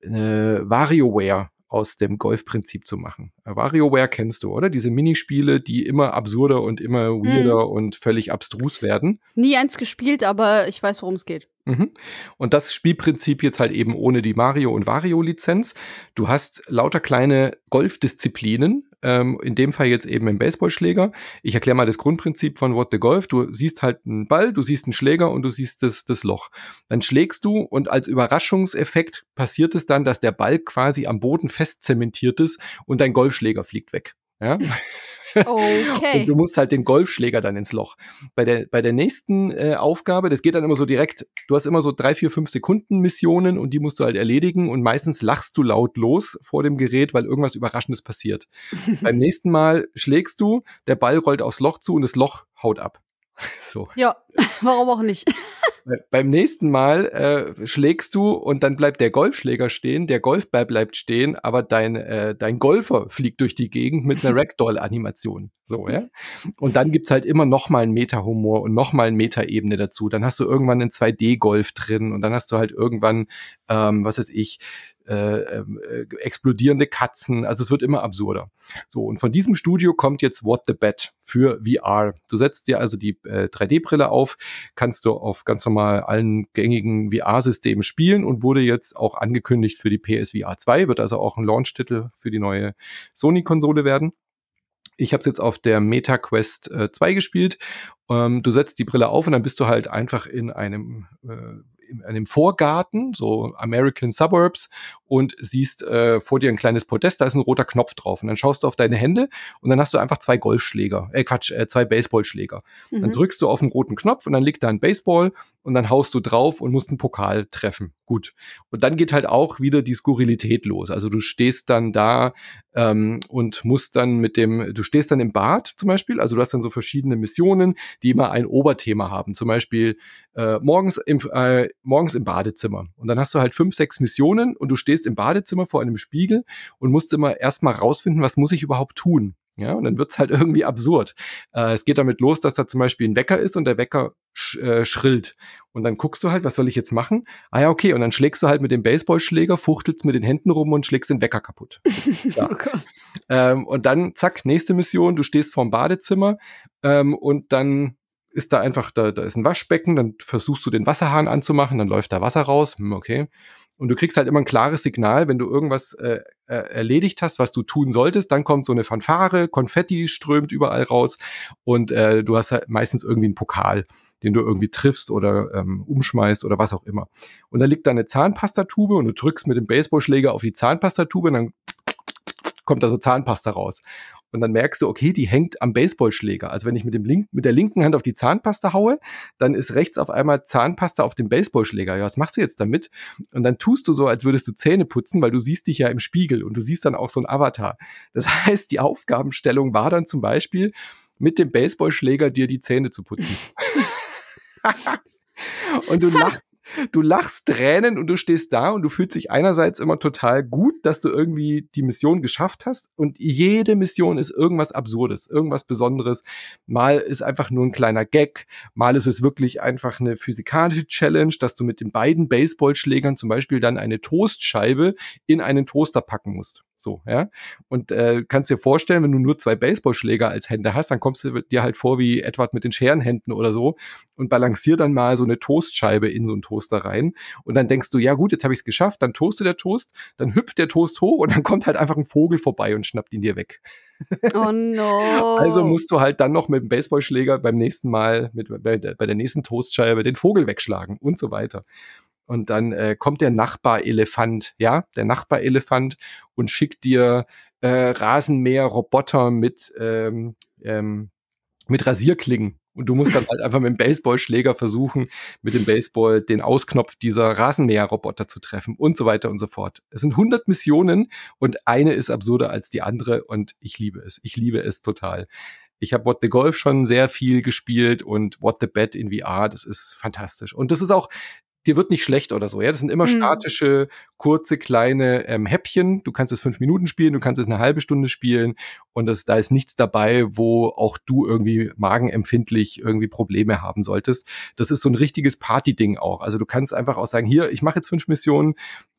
äh, WarioWare aus dem Golfprinzip zu machen. WarioWare kennst du, oder? Diese Minispiele, die immer absurder und immer weirder mhm. und völlig abstrus werden. Nie eins gespielt, aber ich weiß, worum es geht. Mhm. Und das Spielprinzip jetzt halt eben ohne die Mario- und Wario-Lizenz. Du hast lauter kleine Golfdisziplinen, ähm, in dem Fall jetzt eben im Baseballschläger. Ich erkläre mal das Grundprinzip von What the Golf. Du siehst halt einen Ball, du siehst einen Schläger und du siehst das, das Loch. Dann schlägst du und als Überraschungseffekt passiert es dann, dass der Ball quasi am Boden fest zementiert ist und dein Golfschläger fliegt weg. Ja? Okay. Und du musst halt den Golfschläger dann ins Loch. Bei der, bei der nächsten äh, Aufgabe, das geht dann immer so direkt, du hast immer so drei, vier, fünf Sekunden Missionen und die musst du halt erledigen und meistens lachst du laut los vor dem Gerät, weil irgendwas Überraschendes passiert. Beim nächsten Mal schlägst du, der Ball rollt aufs Loch zu und das Loch haut ab. So. Ja, warum auch nicht? Beim nächsten Mal äh, schlägst du und dann bleibt der Golfschläger stehen, der Golfball bleibt stehen, aber dein, äh, dein Golfer fliegt durch die Gegend mit einer Ragdoll-Animation. So, ja. Und dann gibt's halt immer noch mal einen Meta-Humor und noch mal eine Meta-Ebene dazu. Dann hast du irgendwann einen 2D-Golf drin und dann hast du halt irgendwann, ähm, was weiß ich, äh, ähm, äh, explodierende Katzen. Also es wird immer absurder. So, und von diesem Studio kommt jetzt What the Bet für VR. Du setzt dir also die äh, 3D-Brille auf, kannst du auf ganz normal allen gängigen VR-Systemen spielen und wurde jetzt auch angekündigt für die PSVR 2, wird also auch ein Launch-Titel für die neue Sony-Konsole werden. Ich habe es jetzt auf der Meta Quest äh, 2 gespielt. Ähm, du setzt die Brille auf und dann bist du halt einfach in einem äh, an dem Vorgarten, so American Suburbs, und siehst äh, vor dir ein kleines Podest, da ist ein roter Knopf drauf. Und dann schaust du auf deine Hände und dann hast du einfach zwei Golfschläger, äh Quatsch, äh, zwei Baseballschläger. Mhm. Dann drückst du auf den roten Knopf und dann liegt da ein Baseball und dann haust du drauf und musst einen Pokal treffen. Gut. Und dann geht halt auch wieder die Skurrilität los. Also du stehst dann da ähm, und musst dann mit dem, du stehst dann im Bad zum Beispiel, also du hast dann so verschiedene Missionen, die immer ein Oberthema haben. Zum Beispiel äh, morgens, im, äh, morgens im Badezimmer. Und dann hast du halt fünf, sechs Missionen und du stehst im Badezimmer vor einem Spiegel und musst immer erstmal rausfinden, was muss ich überhaupt tun. Ja, und dann wird's halt irgendwie absurd. Äh, es geht damit los, dass da zum Beispiel ein Wecker ist und der Wecker sch äh, schrillt. Und dann guckst du halt, was soll ich jetzt machen? Ah ja, okay. Und dann schlägst du halt mit dem Baseballschläger, fuchtelst mit den Händen rum und schlägst den Wecker kaputt. Ja. oh ähm, und dann, zack, nächste Mission, du stehst vorm Badezimmer ähm, und dann ist da einfach, da, da ist ein Waschbecken, dann versuchst du den Wasserhahn anzumachen, dann läuft da Wasser raus, hm, okay. Und du kriegst halt immer ein klares Signal, wenn du irgendwas äh, äh, erledigt hast, was du tun solltest, dann kommt so eine Fanfare, Konfetti strömt überall raus und äh, du hast halt meistens irgendwie einen Pokal, den du irgendwie triffst oder ähm, umschmeißt oder was auch immer. Und dann liegt da eine Zahnpastatube und du drückst mit dem Baseballschläger auf die Zahnpastatube und dann kommt da so Zahnpasta raus. Und dann merkst du, okay, die hängt am Baseballschläger. Also wenn ich mit, dem Link, mit der linken Hand auf die Zahnpasta haue, dann ist rechts auf einmal Zahnpasta auf dem Baseballschläger. Ja, was machst du jetzt damit? Und dann tust du so, als würdest du Zähne putzen, weil du siehst dich ja im Spiegel und du siehst dann auch so ein Avatar. Das heißt, die Aufgabenstellung war dann zum Beispiel, mit dem Baseballschläger dir die Zähne zu putzen. und du lachst du lachst Tränen und du stehst da und du fühlst dich einerseits immer total gut, dass du irgendwie die Mission geschafft hast und jede Mission ist irgendwas Absurdes, irgendwas Besonderes. Mal ist einfach nur ein kleiner Gag, mal ist es wirklich einfach eine physikalische Challenge, dass du mit den beiden Baseballschlägern zum Beispiel dann eine Toastscheibe in einen Toaster packen musst. So, ja. Und äh, kannst dir vorstellen, wenn du nur zwei Baseballschläger als Hände hast, dann kommst du dir halt vor wie Edward mit den Scherenhänden oder so und balancier dann mal so eine Toastscheibe in so einen Toaster rein. Und dann denkst du, ja gut, jetzt habe ich es geschafft, dann toaste der Toast, dann hüpft der Toast hoch und dann kommt halt einfach ein Vogel vorbei und schnappt ihn dir weg. Oh no. Also musst du halt dann noch mit dem Baseballschläger beim nächsten Mal, mit, bei, bei der nächsten Toastscheibe den Vogel wegschlagen und so weiter. Und dann äh, kommt der Nachbarelefant, ja, der Nachbarelefant und schickt dir äh, Rasenmäher-Roboter mit, ähm, ähm, mit Rasierklingen. Und du musst dann halt einfach mit dem Baseballschläger versuchen, mit dem Baseball den Ausknopf dieser Rasenmäher-Roboter zu treffen und so weiter und so fort. Es sind 100 Missionen und eine ist absurder als die andere und ich liebe es. Ich liebe es total. Ich habe What the Golf schon sehr viel gespielt und What the Bet in VR, das ist fantastisch. Und das ist auch dir wird nicht schlecht oder so. Ja, das sind immer mhm. statische, kurze, kleine ähm, Häppchen. Du kannst es fünf Minuten spielen, du kannst es eine halbe Stunde spielen und das, da ist nichts dabei, wo auch du irgendwie magenempfindlich irgendwie Probleme haben solltest. Das ist so ein richtiges Party-Ding auch. Also du kannst einfach auch sagen, hier, ich mache jetzt fünf Missionen,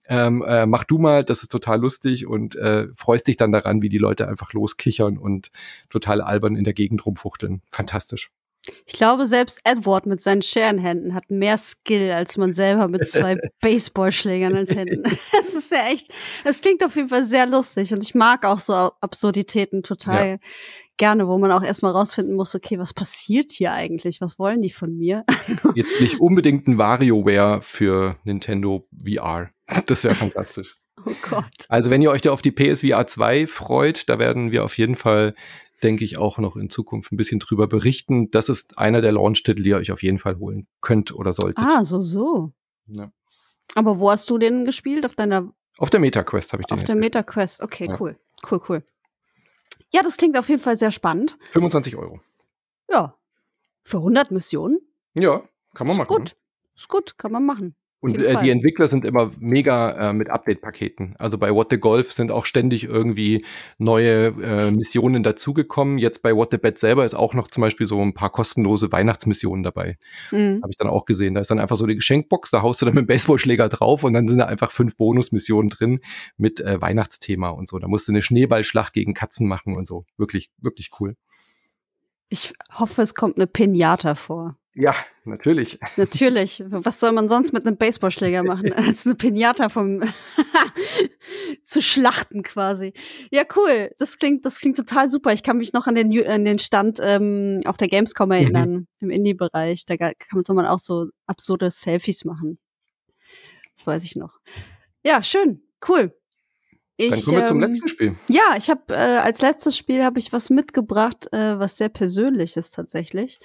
ähm, äh, mach du mal, das ist total lustig und äh, freust dich dann daran, wie die Leute einfach loskichern und total albern in der Gegend rumfuchteln. Fantastisch. Ich glaube, selbst Edward mit seinen Scherenhänden hat mehr Skill als man selber mit zwei Baseballschlägern als Händen. Es ist ja echt, es klingt auf jeden Fall sehr lustig und ich mag auch so Absurditäten total ja. gerne, wo man auch erstmal rausfinden muss, okay, was passiert hier eigentlich? Was wollen die von mir? Jetzt nicht unbedingt ein WarioWare für Nintendo VR. Das wäre fantastisch. Oh Gott. Also wenn ihr euch da auf die PSVR 2 freut, da werden wir auf jeden Fall denke ich, auch noch in Zukunft ein bisschen drüber berichten. Das ist einer der Launch-Titel, die ihr euch auf jeden Fall holen könnt oder solltet. Ah, so, so. Ja. Aber wo hast du den gespielt? Auf deiner. Auf der MetaQuest habe ich den. Auf der MetaQuest, okay, ja. cool. Cool, cool. Ja, das klingt auf jeden Fall sehr spannend. 25 Euro. Ja. Für 100 Missionen? Ja, kann man ist machen. Gut. Ist gut, kann man machen. Und äh, die Entwickler sind immer mega äh, mit Update-Paketen. Also bei What the Golf sind auch ständig irgendwie neue äh, Missionen dazugekommen. Jetzt bei What the Bet selber ist auch noch zum Beispiel so ein paar kostenlose Weihnachtsmissionen dabei. Mhm. Habe ich dann auch gesehen. Da ist dann einfach so eine Geschenkbox, da haust du dann mit dem Baseballschläger drauf und dann sind da einfach fünf Bonusmissionen drin mit äh, Weihnachtsthema und so. Da musst du eine Schneeballschlacht gegen Katzen machen und so. Wirklich, wirklich cool. Ich hoffe, es kommt eine Pinata vor. Ja, natürlich. Natürlich. Was soll man sonst mit einem Baseballschläger machen, als eine Pinata vom zu schlachten quasi. Ja, cool. Das klingt, das klingt total super. Ich kann mich noch an den, an den Stand ähm, auf der Gamescom mhm. erinnern, mhm. im Indie-Bereich. Da kann man auch so absurde Selfies machen. Das weiß ich noch. Ja, schön. Cool. Ich, Dann kommen wir ähm, zum letzten Spiel. Ja, ich habe äh, als letztes Spiel habe ich was mitgebracht, äh, was sehr persönlich ist tatsächlich.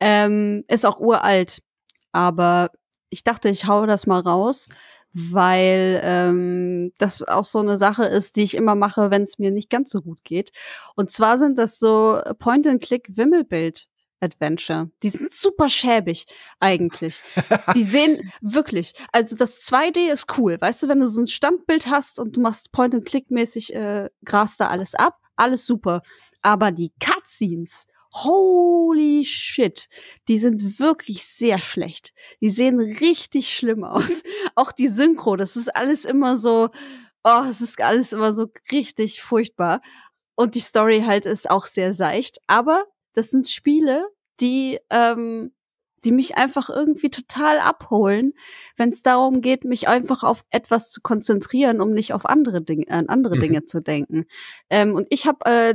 Ähm, ist auch uralt, aber ich dachte, ich hau das mal raus, weil ähm, das auch so eine Sache ist, die ich immer mache, wenn es mir nicht ganz so gut geht. Und zwar sind das so Point-and-Click-Wimmelbild Adventure. Die sind super schäbig eigentlich. Die sehen wirklich, also das 2D ist cool. Weißt du, wenn du so ein Standbild hast und du machst Point-and-Click-mäßig, äh, grast da alles ab, alles super. Aber die Cutscenes, holy shit, die sind wirklich sehr schlecht. Die sehen richtig schlimm aus. Auch die Synchro, das ist alles immer so, oh, es ist alles immer so richtig furchtbar. Und die Story halt ist auch sehr seicht. Aber das sind Spiele, die, ähm, die mich einfach irgendwie total abholen, wenn es darum geht, mich einfach auf etwas zu konzentrieren, um nicht auf andere Dinge, an andere mhm. Dinge zu denken. Ähm, und ich habe äh,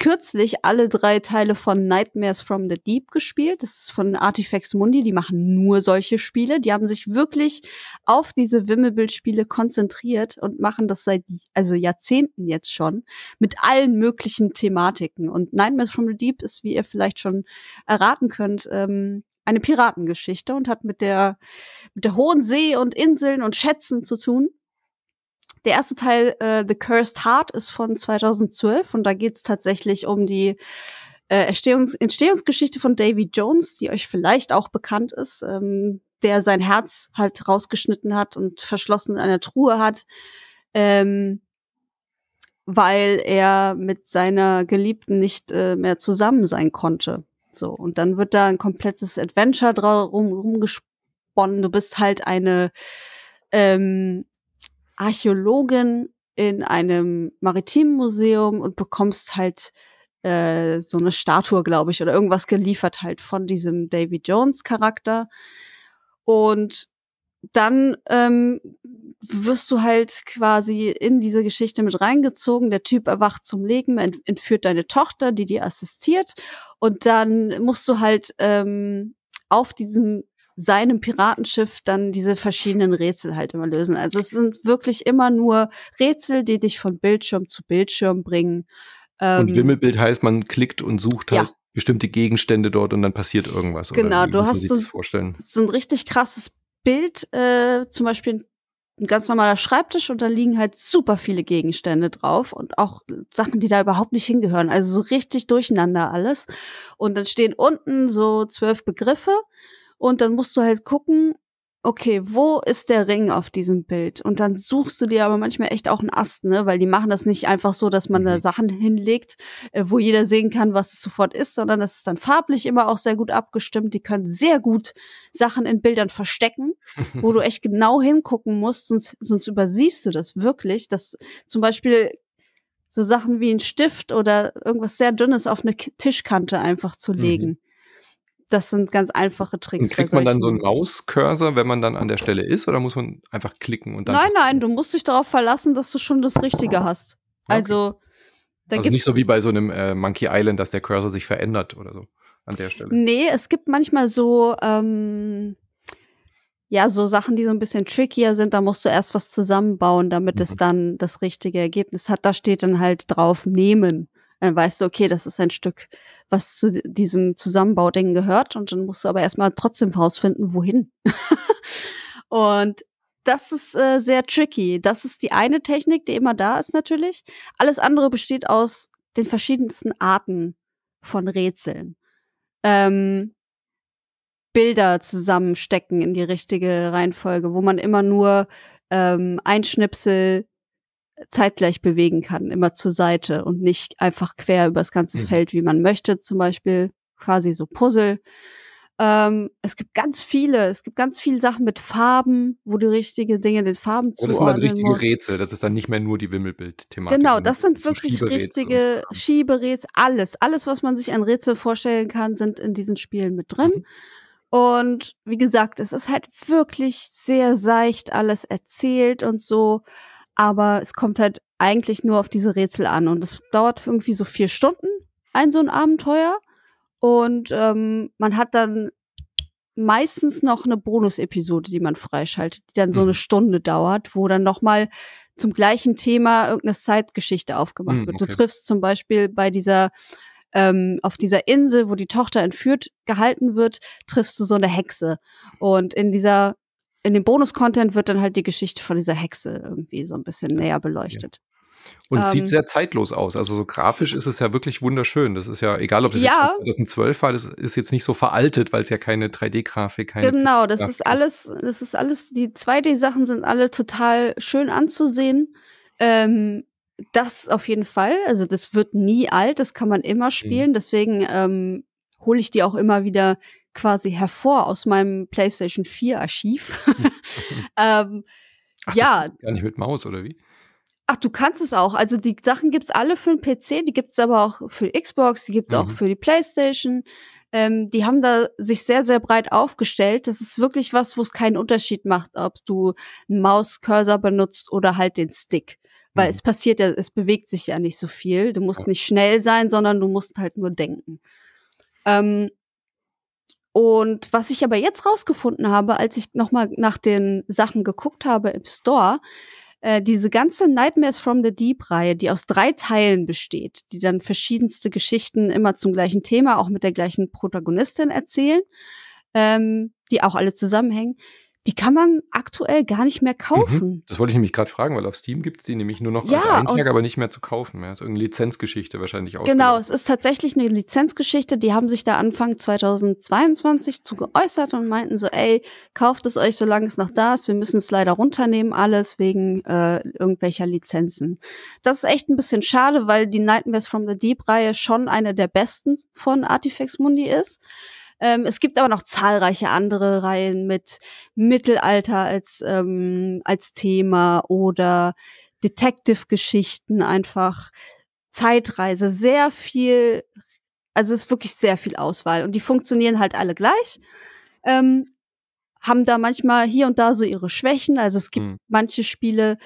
kürzlich alle drei Teile von Nightmares from the Deep gespielt. Das ist von Artifacts Mundi. Die machen nur solche Spiele. Die haben sich wirklich auf diese Wimmelbildspiele konzentriert und machen das seit also Jahrzehnten jetzt schon mit allen möglichen Thematiken. Und Nightmares from the Deep ist, wie ihr vielleicht schon erraten könnt, ähm, eine Piratengeschichte und hat mit der mit der hohen See und Inseln und Schätzen zu tun. Der erste Teil, äh, The Cursed Heart, ist von 2012 und da geht es tatsächlich um die äh, Entstehungs Entstehungsgeschichte von Davy Jones, die euch vielleicht auch bekannt ist, ähm, der sein Herz halt rausgeschnitten hat und verschlossen in einer Truhe hat, ähm, weil er mit seiner Geliebten nicht äh, mehr zusammen sein konnte. So, und dann wird da ein komplettes Adventure drum rumgesponnen. Du bist halt eine ähm, Archäologin in einem maritimen Museum und bekommst halt äh, so eine Statue, glaube ich, oder irgendwas geliefert halt von diesem Davy Jones Charakter. Und dann ähm, wirst du halt quasi in diese Geschichte mit reingezogen. Der Typ erwacht zum Leben, ent entführt deine Tochter, die dir assistiert. Und dann musst du halt ähm, auf diesem seinem Piratenschiff dann diese verschiedenen Rätsel halt immer lösen. Also es sind wirklich immer nur Rätsel, die dich von Bildschirm zu Bildschirm bringen. Ähm, und Wimmelbild heißt, man klickt und sucht halt ja. bestimmte Gegenstände dort und dann passiert irgendwas. Genau, du hast so, so, ein richtig krasses Bild, äh, zum Beispiel ein ganz normaler Schreibtisch und da liegen halt super viele Gegenstände drauf und auch Sachen, die da überhaupt nicht hingehören. Also so richtig durcheinander alles. Und dann stehen unten so zwölf Begriffe und dann musst du halt gucken, okay, wo ist der Ring auf diesem Bild? Und dann suchst du dir aber manchmal echt auch einen Ast, ne? Weil die machen das nicht einfach so, dass man da mhm. Sachen hinlegt, äh, wo jeder sehen kann, was es sofort ist, sondern das ist dann farblich immer auch sehr gut abgestimmt. Die können sehr gut Sachen in Bildern verstecken, wo du echt genau hingucken musst, sonst, sonst übersiehst du das wirklich. Das zum Beispiel so Sachen wie ein Stift oder irgendwas sehr Dünnes auf eine Tischkante einfach zu mhm. legen. Mhm das sind ganz einfache Tricks. Und kriegt man dann so einen Mauscursor, wenn man dann an der Stelle ist, oder muss man einfach klicken und dann? Nein, nein, du musst dich darauf verlassen, dass du schon das Richtige hast. Okay. Also, da also nicht so wie bei so einem äh, Monkey Island, dass der Cursor sich verändert oder so an der Stelle. Nee, es gibt manchmal so, ähm, ja, so Sachen, die so ein bisschen trickier sind. Da musst du erst was zusammenbauen, damit mhm. es dann das richtige Ergebnis hat. Da steht dann halt drauf, nehmen dann weißt du, okay, das ist ein Stück, was zu diesem Zusammenbauding gehört und dann musst du aber erstmal trotzdem rausfinden, wohin. und das ist äh, sehr tricky. Das ist die eine Technik, die immer da ist natürlich. Alles andere besteht aus den verschiedensten Arten von Rätseln. Ähm, Bilder zusammenstecken in die richtige Reihenfolge, wo man immer nur ähm, ein Schnipsel zeitgleich bewegen kann, immer zur Seite und nicht einfach quer über das ganze mhm. Feld, wie man möchte, zum Beispiel quasi so Puzzle. Ähm, es gibt ganz viele, es gibt ganz viele Sachen mit Farben, wo du richtige Dinge den Farben zuordnen musst. Das sind dann richtige musst. Rätsel, das ist dann nicht mehr nur die Wimmelbild-Thematik. Genau, das sind wirklich so richtige Schieberätsel, alles, alles, was man sich an Rätsel vorstellen kann, sind in diesen Spielen mit drin. Mhm. Und wie gesagt, es ist halt wirklich sehr seicht alles erzählt und so aber es kommt halt eigentlich nur auf diese Rätsel an und es dauert irgendwie so vier Stunden, ein so ein Abenteuer und ähm, man hat dann meistens noch eine Bonus-Episode, die man freischaltet, die dann so eine mhm. Stunde dauert, wo dann nochmal zum gleichen Thema irgendeine Zeitgeschichte aufgemacht mhm, wird. Du triffst zum Beispiel bei dieser ähm, auf dieser Insel, wo die Tochter entführt gehalten wird, triffst du so eine Hexe. Und in dieser, in dem Bonus-Content wird dann halt die Geschichte von dieser Hexe irgendwie so ein bisschen näher beleuchtet. Und ähm, sieht sehr zeitlos aus. Also so grafisch ist es ja wirklich wunderschön. Das ist ja, egal ob das ja, jetzt 2012 war, das ist jetzt nicht so veraltet, weil es ja keine 3D-Grafik, keine Genau, das ist alles, das ist alles, die 2D-Sachen sind alle total schön anzusehen. Ähm, das auf jeden Fall. Also das wird nie alt, das kann man immer mhm. spielen. Mhm. Deswegen ähm, hole ich die auch immer wieder quasi hervor aus meinem PlayStation 4 Archiv. ähm, Ach, ja. Gar nicht mit Maus, oder wie? Ach, du kannst es auch. Also die Sachen gibt's alle für den PC, die gibt's aber auch für Xbox, die gibt's mhm. auch für die PlayStation. Ähm, die haben da sich sehr, sehr breit aufgestellt. Das ist wirklich was, wo es keinen Unterschied macht, ob du einen Mauscursor benutzt oder halt den Stick. Weil mhm. es passiert ja, es bewegt sich ja nicht so viel. Du musst nicht schnell sein, sondern du musst halt nur denken. Ähm, und was ich aber jetzt rausgefunden habe, als ich nochmal nach den Sachen geguckt habe im Store, äh, diese ganze Nightmares from the Deep-Reihe, die aus drei Teilen besteht, die dann verschiedenste Geschichten immer zum gleichen Thema, auch mit der gleichen Protagonistin erzählen, ähm, die auch alle zusammenhängen, die kann man aktuell gar nicht mehr mhm. kaufen. Mhm. Das wollte ich nämlich gerade fragen, weil auf Steam gibt es die nämlich nur noch ja, als Eintrag, aber nicht mehr zu kaufen. Das ist irgendeine Lizenzgeschichte wahrscheinlich auch. Genau, es ist tatsächlich eine Lizenzgeschichte. Die haben sich da Anfang 2022 zu geäußert und meinten so, ey, kauft es euch, solange es noch da ist. Wir müssen es leider runternehmen, alles wegen äh, irgendwelcher Lizenzen. Das ist echt ein bisschen schade, weil die Nightmares from the Deep-Reihe schon eine der besten von Artifex Mundi ist. Ähm, es gibt aber noch zahlreiche andere Reihen mit Mittelalter als, ähm, als Thema oder Detective-Geschichten einfach, Zeitreise, sehr viel, also es ist wirklich sehr viel Auswahl und die funktionieren halt alle gleich. Ähm, haben da manchmal hier und da so ihre Schwächen. Also es gibt mhm. manche Spiele,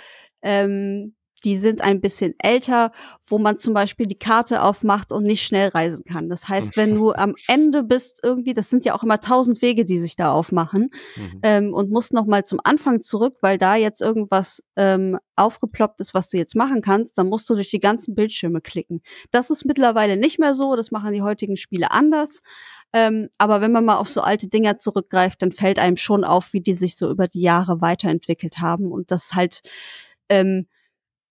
ähm, die sind ein bisschen älter, wo man zum Beispiel die Karte aufmacht und nicht schnell reisen kann. Das heißt, wenn du am Ende bist irgendwie, das sind ja auch immer tausend Wege, die sich da aufmachen mhm. ähm, und musst noch mal zum Anfang zurück, weil da jetzt irgendwas ähm, aufgeploppt ist, was du jetzt machen kannst, dann musst du durch die ganzen Bildschirme klicken. Das ist mittlerweile nicht mehr so, das machen die heutigen Spiele anders. Ähm, aber wenn man mal auf so alte Dinger zurückgreift, dann fällt einem schon auf, wie die sich so über die Jahre weiterentwickelt haben und das halt ähm,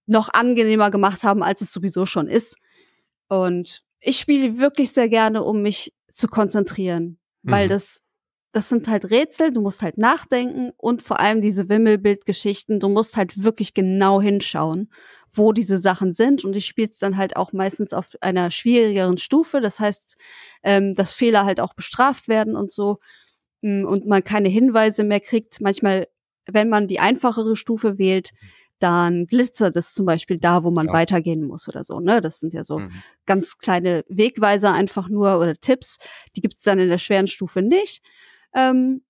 noch angenehmer gemacht haben, als es sowieso schon ist. Und ich spiele wirklich sehr gerne, um mich zu konzentrieren, weil mhm. das das sind halt Rätsel, du musst halt nachdenken und vor allem diese Wimmelbildgeschichten, du musst halt wirklich genau hinschauen, wo diese Sachen sind und ich spiele es dann halt auch meistens auf einer schwierigeren Stufe, das heißt, ähm, dass Fehler halt auch bestraft werden und so mm, und man keine Hinweise mehr kriegt. Manchmal, wenn man die einfachere Stufe wählt, dann glitzert es zum Beispiel da, wo man ja. weitergehen muss oder so. Ne? Das sind ja so mhm. ganz kleine Wegweiser einfach nur oder Tipps. Die gibt es dann in der schweren Stufe nicht. Ähm,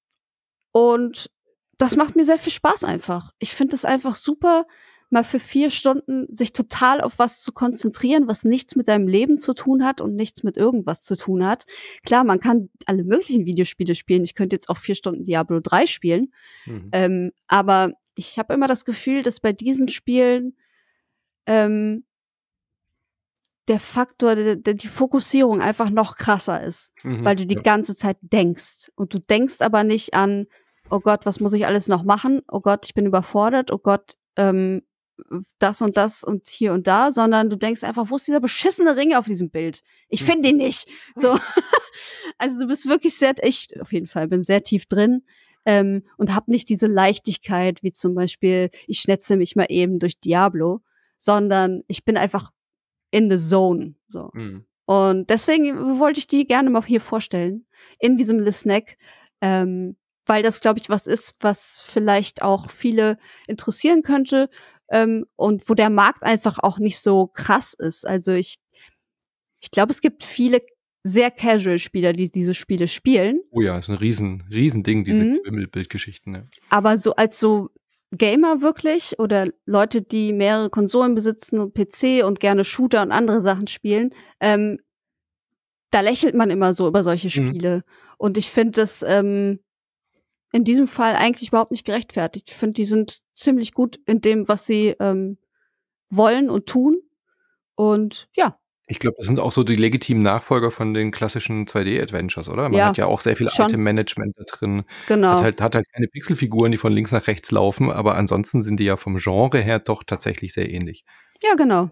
und das macht mir sehr viel Spaß einfach. Ich finde es einfach super, mal für vier Stunden sich total auf was zu konzentrieren, was nichts mit deinem Leben zu tun hat und nichts mit irgendwas zu tun hat. Klar, man kann alle möglichen Videospiele spielen. Ich könnte jetzt auch vier Stunden Diablo 3 spielen. Mhm. Ähm, aber ich habe immer das Gefühl, dass bei diesen Spielen ähm, der Faktor, der, der, die Fokussierung einfach noch krasser ist, mhm, weil du die ja. ganze Zeit denkst. Und du denkst aber nicht an, oh Gott, was muss ich alles noch machen? Oh Gott, ich bin überfordert. Oh Gott, ähm, das und das und hier und da, sondern du denkst einfach, wo ist dieser beschissene Ring auf diesem Bild? Ich mhm. finde ihn nicht. So. also du bist wirklich sehr, ich auf jeden Fall bin sehr tief drin ähm, und habe nicht diese Leichtigkeit, wie zum Beispiel, ich schnetze mich mal eben durch Diablo, sondern ich bin einfach in the zone. So. Mhm. Und deswegen wollte ich die gerne mal hier vorstellen, in diesem Listneck, ähm, weil das, glaube ich, was ist, was vielleicht auch viele interessieren könnte ähm, und wo der Markt einfach auch nicht so krass ist. Also ich, ich glaube, es gibt viele sehr casual Spieler, die diese Spiele spielen. Oh ja, ist ein riesen, riesen Ding, diese mhm. Wimmelbildgeschichten. Ja. Aber so als so Gamer wirklich oder Leute, die mehrere Konsolen besitzen und PC und gerne Shooter und andere Sachen spielen, ähm, da lächelt man immer so über solche mhm. Spiele. Mhm. Und ich finde das ähm, in diesem Fall eigentlich überhaupt nicht gerechtfertigt. Ich finde, die sind ziemlich gut in dem, was sie ähm, wollen und tun. Und ja. Ich glaube, das sind auch so die legitimen Nachfolger von den klassischen 2D-Adventures, oder? Man ja, hat ja auch sehr viel Item-Management da drin. Genau. Hat halt, hat halt keine Pixelfiguren, die von links nach rechts laufen, aber ansonsten sind die ja vom Genre her doch tatsächlich sehr ähnlich. Ja, genau.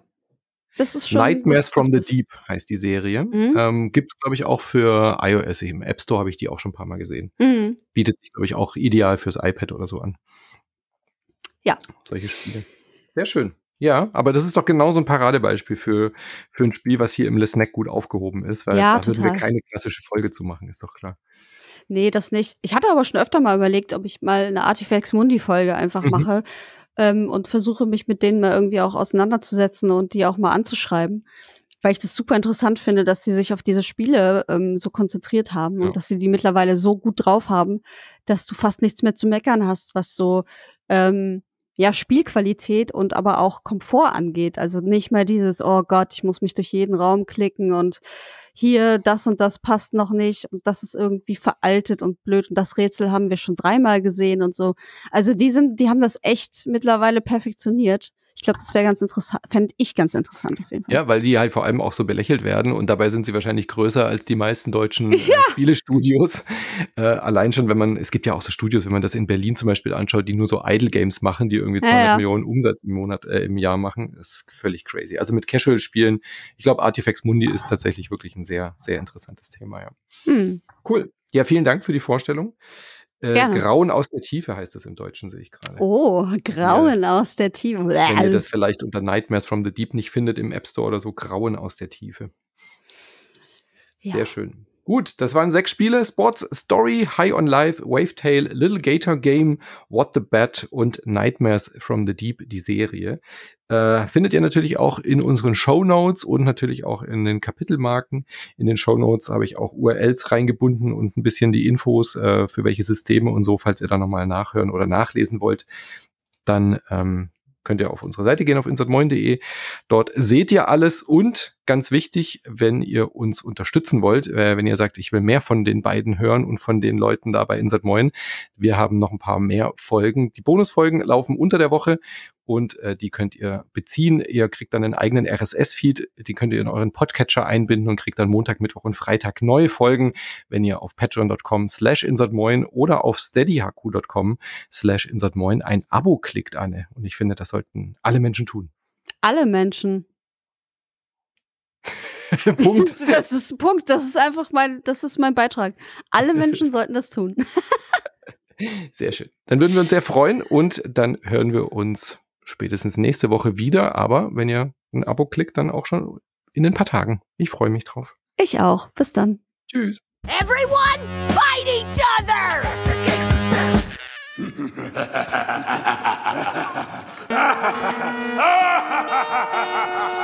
Das ist schon. Nightmares from the Deep heißt die Serie. Mhm. Ähm, Gibt es, glaube ich, auch für iOS. Im App Store habe ich die auch schon ein paar Mal gesehen. Mhm. Bietet sich, glaube ich, auch ideal fürs iPad oder so an. Ja. Solche Spiele. Sehr schön. Ja, aber das ist doch genau so ein Paradebeispiel für, für ein Spiel, was hier im Les Snack gut aufgehoben ist, weil ja, da würden wir keine klassische Folge zu machen, ist doch klar. Nee, das nicht. Ich hatte aber schon öfter mal überlegt, ob ich mal eine Artifacts Mundi Folge einfach mhm. mache, ähm, und versuche mich mit denen mal irgendwie auch auseinanderzusetzen und die auch mal anzuschreiben. Weil ich das super interessant finde, dass sie sich auf diese Spiele ähm, so konzentriert haben ja. und dass sie die mittlerweile so gut drauf haben, dass du fast nichts mehr zu meckern hast, was so ähm, ja, Spielqualität und aber auch Komfort angeht. Also nicht mehr dieses, oh Gott, ich muss mich durch jeden Raum klicken und hier das und das passt noch nicht und das ist irgendwie veraltet und blöd und das Rätsel haben wir schon dreimal gesehen und so. Also die sind, die haben das echt mittlerweile perfektioniert. Ich glaube, das wäre ganz interessant, fände ich ganz interessant auf jeden Fall. Ja, weil die halt vor allem auch so belächelt werden und dabei sind sie wahrscheinlich größer als die meisten deutschen äh, ja. Spielestudios. Äh, allein schon, wenn man, es gibt ja auch so Studios, wenn man das in Berlin zum Beispiel anschaut, die nur so Idle Games machen, die irgendwie 200 ja, ja. Millionen Umsatz im Monat, äh, im Jahr machen, ist völlig crazy. Also mit Casual-Spielen, ich glaube, Artifacts Mundi ist tatsächlich wirklich ein sehr, sehr interessantes Thema, ja. Hm. Cool. Ja, vielen Dank für die Vorstellung. Äh, Grauen aus der Tiefe heißt es im Deutschen, sehe ich gerade. Oh, Grauen ja. aus der Tiefe. Wenn ihr das vielleicht unter Nightmares from the Deep nicht findet im App Store oder so, Grauen aus der Tiefe. Sehr ja. schön. Gut, das waren sechs Spiele: Sports Story, High on Life, Wavetail, Little Gator Game, What the Bat und Nightmares from the Deep, die Serie. Äh, findet ihr natürlich auch in unseren Show Notes und natürlich auch in den Kapitelmarken. In den Show Notes habe ich auch URLs reingebunden und ein bisschen die Infos äh, für welche Systeme und so, falls ihr da nochmal nachhören oder nachlesen wollt. Dann ähm, könnt ihr auf unsere Seite gehen, auf insertmoin.de. Dort seht ihr alles und ganz wichtig, wenn ihr uns unterstützen wollt, äh, wenn ihr sagt, ich will mehr von den beiden hören und von den Leuten da bei Insert Moin, wir haben noch ein paar mehr Folgen. Die Bonusfolgen laufen unter der Woche und äh, die könnt ihr beziehen. Ihr kriegt dann einen eigenen RSS-Feed, die könnt ihr in euren Podcatcher einbinden und kriegt dann Montag, Mittwoch und Freitag neue Folgen, wenn ihr auf patreon.com slash insertmoin oder auf steadyhq.com slash insertmoin ein Abo klickt, Anne. Und ich finde, das sollten alle Menschen tun. Alle Menschen. Punkt. Das ist Punkt. Das ist einfach mein, das ist mein Beitrag. Alle Menschen sollten das tun. Sehr schön. Dann würden wir uns sehr freuen und dann hören wir uns spätestens nächste Woche wieder. Aber wenn ihr ein Abo klickt, dann auch schon in ein paar Tagen. Ich freue mich drauf. Ich auch. Bis dann. Tschüss. Everyone fight each other!